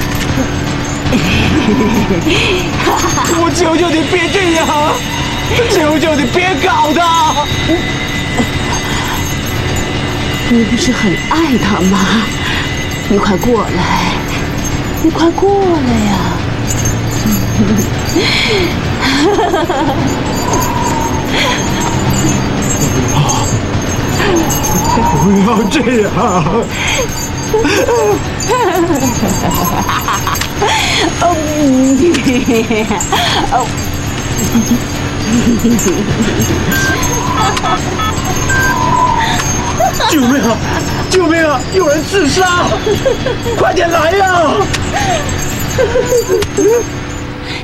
我求求你别这样，求求你别搞他！你不是很爱他吗？你快过来，你快过来呀！不要这样！救命啊！救命啊！有人自杀！快点来呀！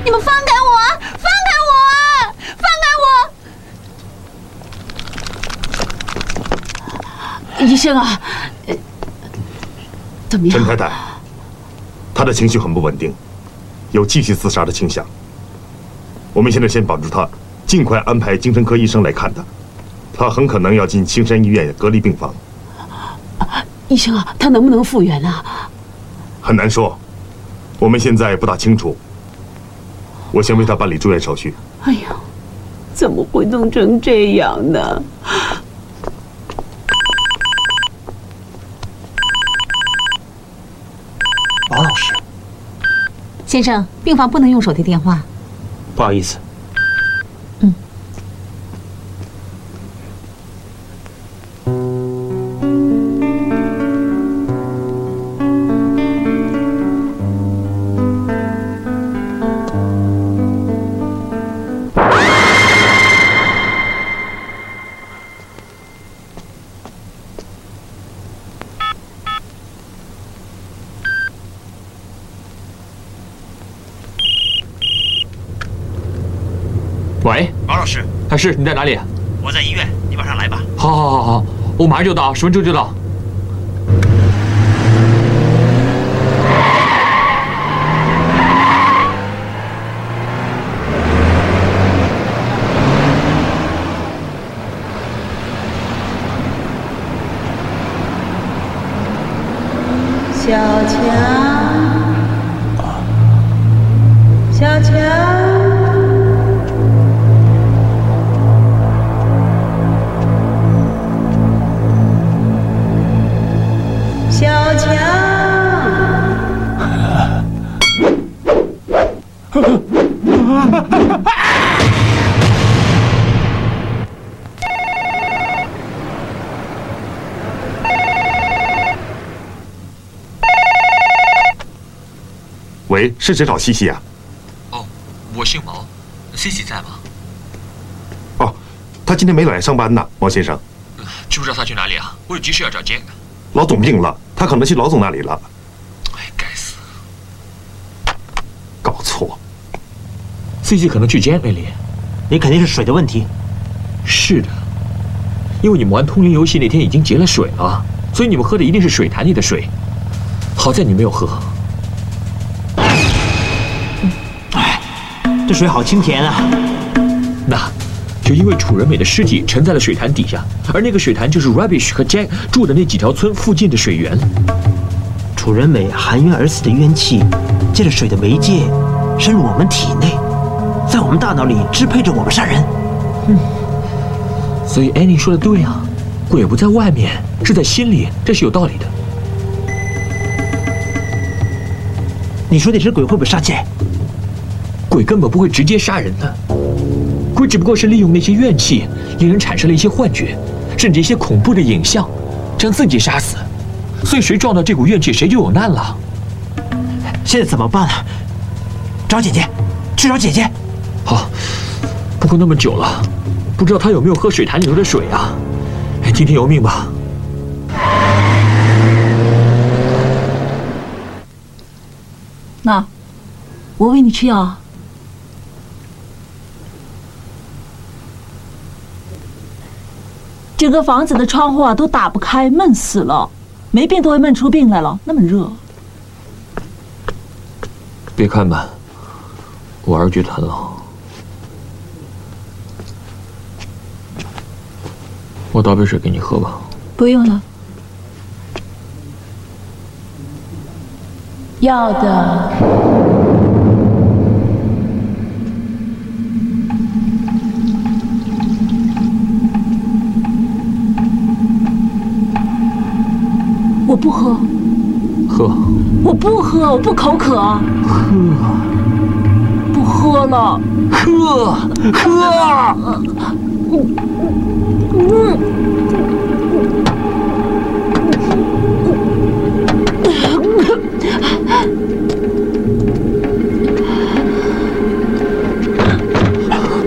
你们放开我！放开我！放开我！医生啊，呃怎么样？陈太太，她的情绪很不稳定，有继续自杀的倾向。我们现在先保住她，尽快安排精神科医生来看她。她很可能要进青山医院隔离病房，医生啊，他能不能复原啊？很难说。我们现在不大清楚。我先为他办理住院手续。哎呀，怎么会弄成这样呢？王老师，先生，病房不能用手提电话。不好意思。是你在哪里？我在医院，你马上来吧。好，好，好，好，我马上就到，十分钟就到。小强，小强，喂，是谁找西西啊？哦，我姓毛，Cici 在吗？哦，他今天没来上班呢，毛先生。知不知道他去哪里啊？我有急事要找 Jack。老总病了，他可能去老总那里了。哎，该死！搞错。西西可能去 Jack 那里，你肯定是水的问题。是的，因为你们玩通灵游戏那天已经结了水了，所以你们喝的一定是水潭里的水。好在你没有喝。这水好清甜啊！那，就因为楚人美的尸体沉在了水潭底下，而那个水潭就是 Rubbish 和 Jack 住的那几条村附近的水源。楚人美含冤而死的冤气，借着水的媒介，深入我们体内，在我们大脑里支配着我们杀人。所以 Annie 说的对啊，鬼不在外面，是在心里，这是有道理的。你说那只鬼会不会杀 Jack？鬼根本不会直接杀人的，鬼只不过是利用那些怨气，令人产生了一些幻觉，甚至一些恐怖的影像，将自己杀死。所以谁撞到这股怨气，谁就有难了。现在怎么办啊？找姐姐，去找姐姐。好，不过那么久了，不知道他有没有喝水潭里头的水啊？听天由命吧。那，我喂你吃药啊。整个房子的窗户啊都打不开，闷死了，没病都会闷出病来了，那么热。别看吧，我儿觉得很冷。我倒杯水给你喝吧。不用了。要的。我不喝，喝，我不喝，我不口渴，喝，不喝了，喝，喝。嗯。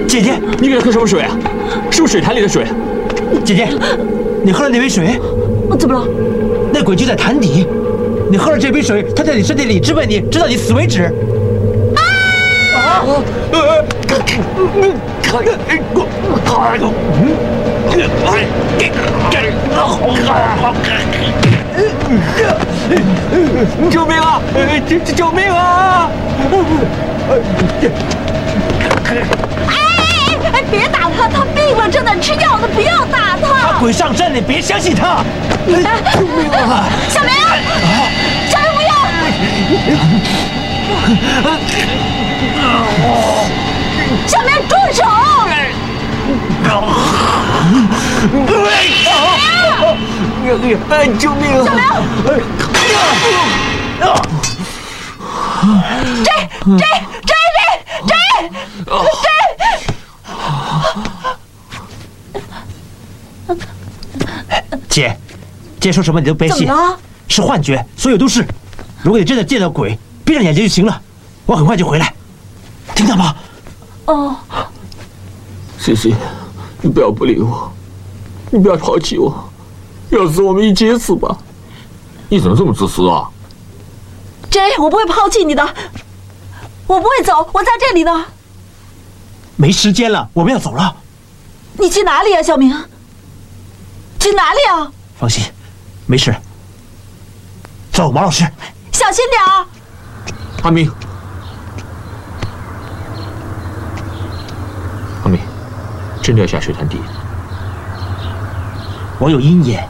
姐姐，你给他喝什么水啊？是不是水潭里的水？姐姐，你喝了那杯水？怎么了？那鬼就在潭底，你喝了这杯水，他在你身体里支配你，直到你死为止。啊！救命啊！救救命啊！哎哎，别打他，他病了，正在吃药呢，不要打鬼上身，你别相信他。救命啊！小明，小明不要！小明住手！哎，救命啊！小明！追追追追追追！姐，姐说什么你都别信，是幻觉，所有都是。如果你真的见到鬼，闭上眼睛就行了。我很快就回来，听到吗？哦，西西，你不要不理我，你不要抛弃我，要死我们一起死吧。你怎么这么自私啊？J，我不会抛弃你的，我不会走，我在这里呢。没时间了，我们要走了。你去哪里啊，小明？去哪里啊？放心，没事。走，马老师，小心点儿。阿明，阿明，真的要下水潭底？我有鹰眼，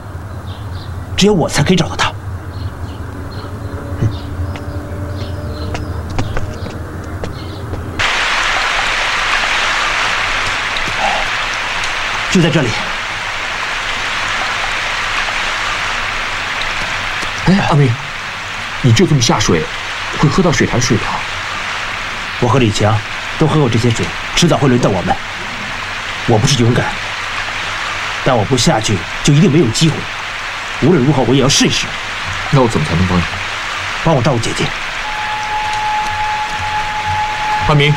只有我才可以找到他。就在这里。哎，阿明，你就这么下水，会喝到水潭水的？我和李强都喝过这些水，迟早会轮到我们。我不是勇敢，但我不下去就一定没有机会。无论如何，我也要试一试。那我怎么才能帮你？帮我照顾姐姐。阿明。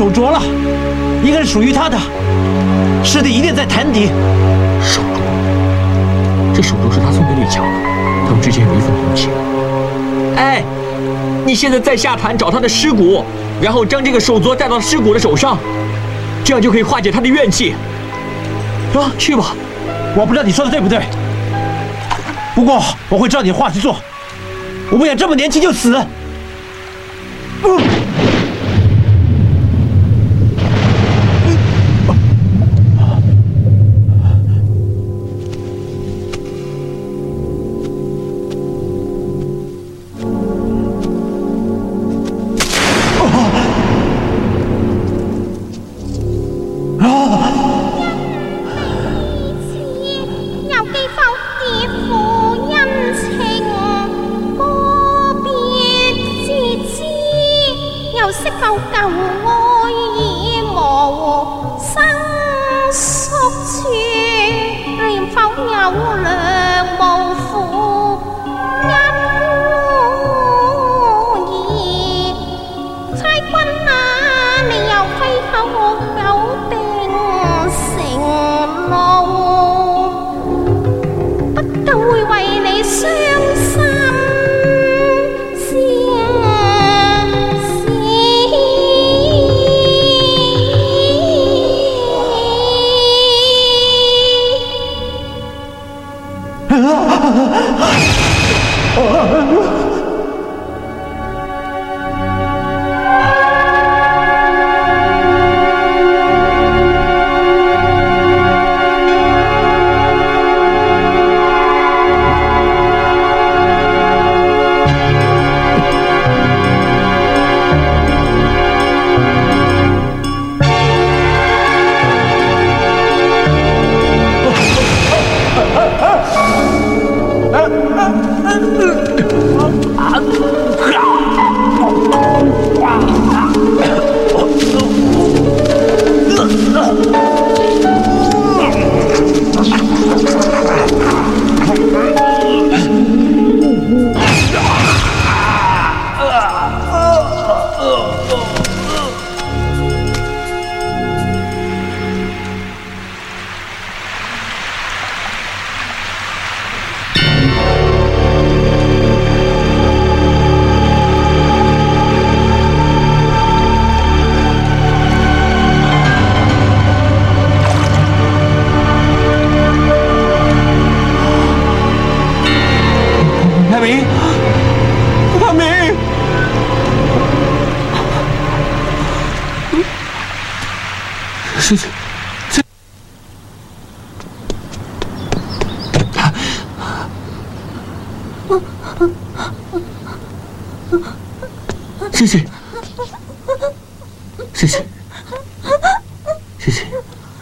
手镯了，应该是属于他的，尸体一定在潭底。手镯，这手镯是他送给李强的，他们之间有一份同情。哎，你现在再下潭找他的尸骨，然后将这个手镯戴到尸骨的手上，这样就可以化解他的怨气。啊，去吧！我不知道你说的对不对，不过我会照你的话去做。我不想这么年轻就死。嗯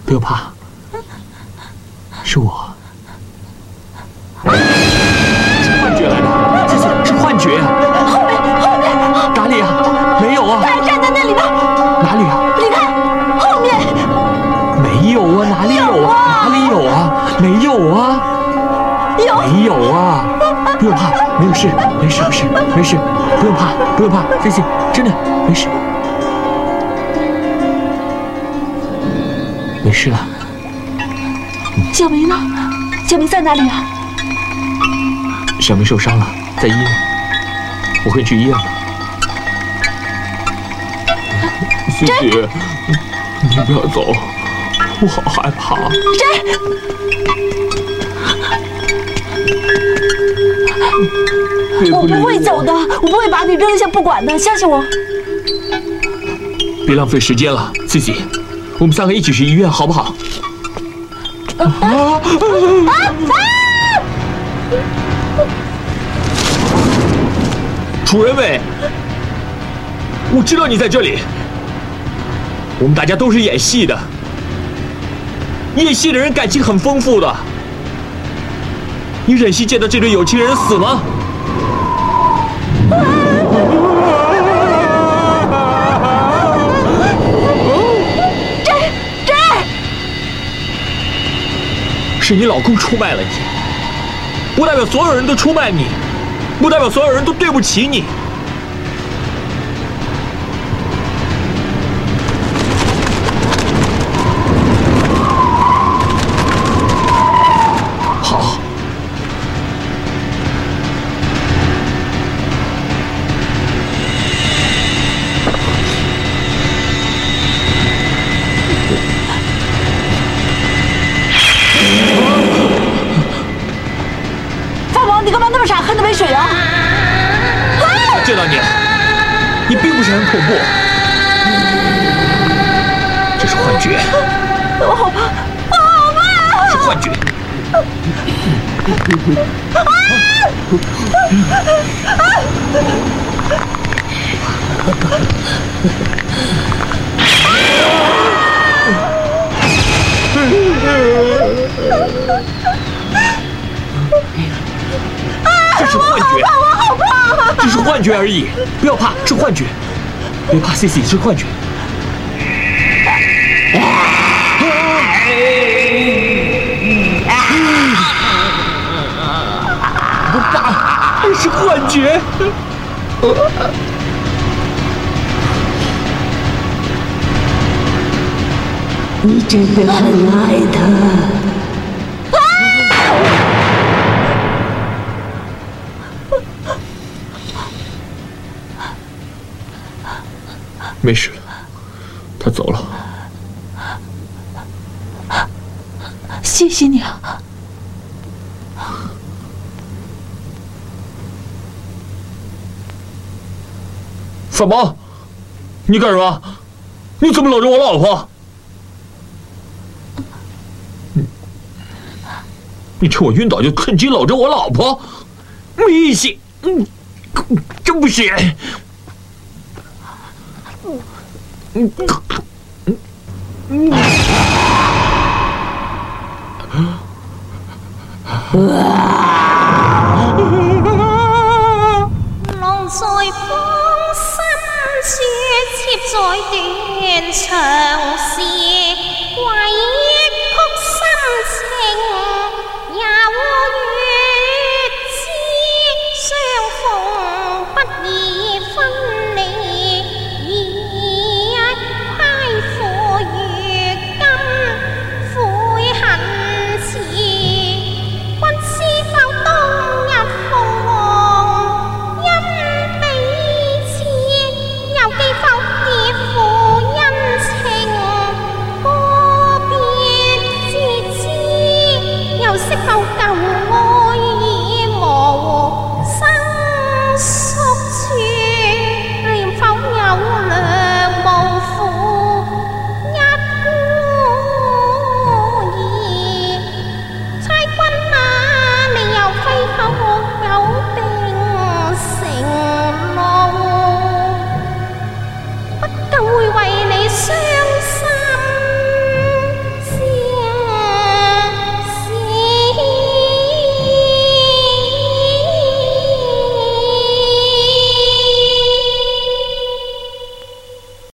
不用怕，是我。是幻觉来的，这是是幻觉。后面，后面，哪里啊？没有啊。他还站在那里呢。哪里啊？你看，后面。没有啊，哪里有啊？哪里有啊？没有啊。有。没有啊。不用怕，没有事，没事，没事，没事，不用怕，不用怕，谢谢，真的没事，没事了。小明呢？小明在哪里啊？小明受伤了，在医院，我会去医院的。谢谢，你不要走，我好害怕。我不会走的，我不会把你扔下不管的，相信我。别浪费时间了，Cici，我们三个一起去医院好不好？啊啊！楚仁伟，我知道你在这里。我们大家都是演戏的，演戏的人感情很丰富的。你忍心见到这对有情人死吗？是你老公出卖了你，不代表所有人都出卖你，不代表所有人都对不起你。是幻觉，我好怕！只是幻觉而已，不要怕，是幻觉，别怕，Cici 是幻觉。不怕，是幻觉。你真的很爱他。没事了他走了。谢谢你啊。什么？你干什么？你怎么搂着我老婆？你趁我晕倒就趁机搂着我老婆？没意思真不是人嗯嗯浪在风心处，接在断肠时。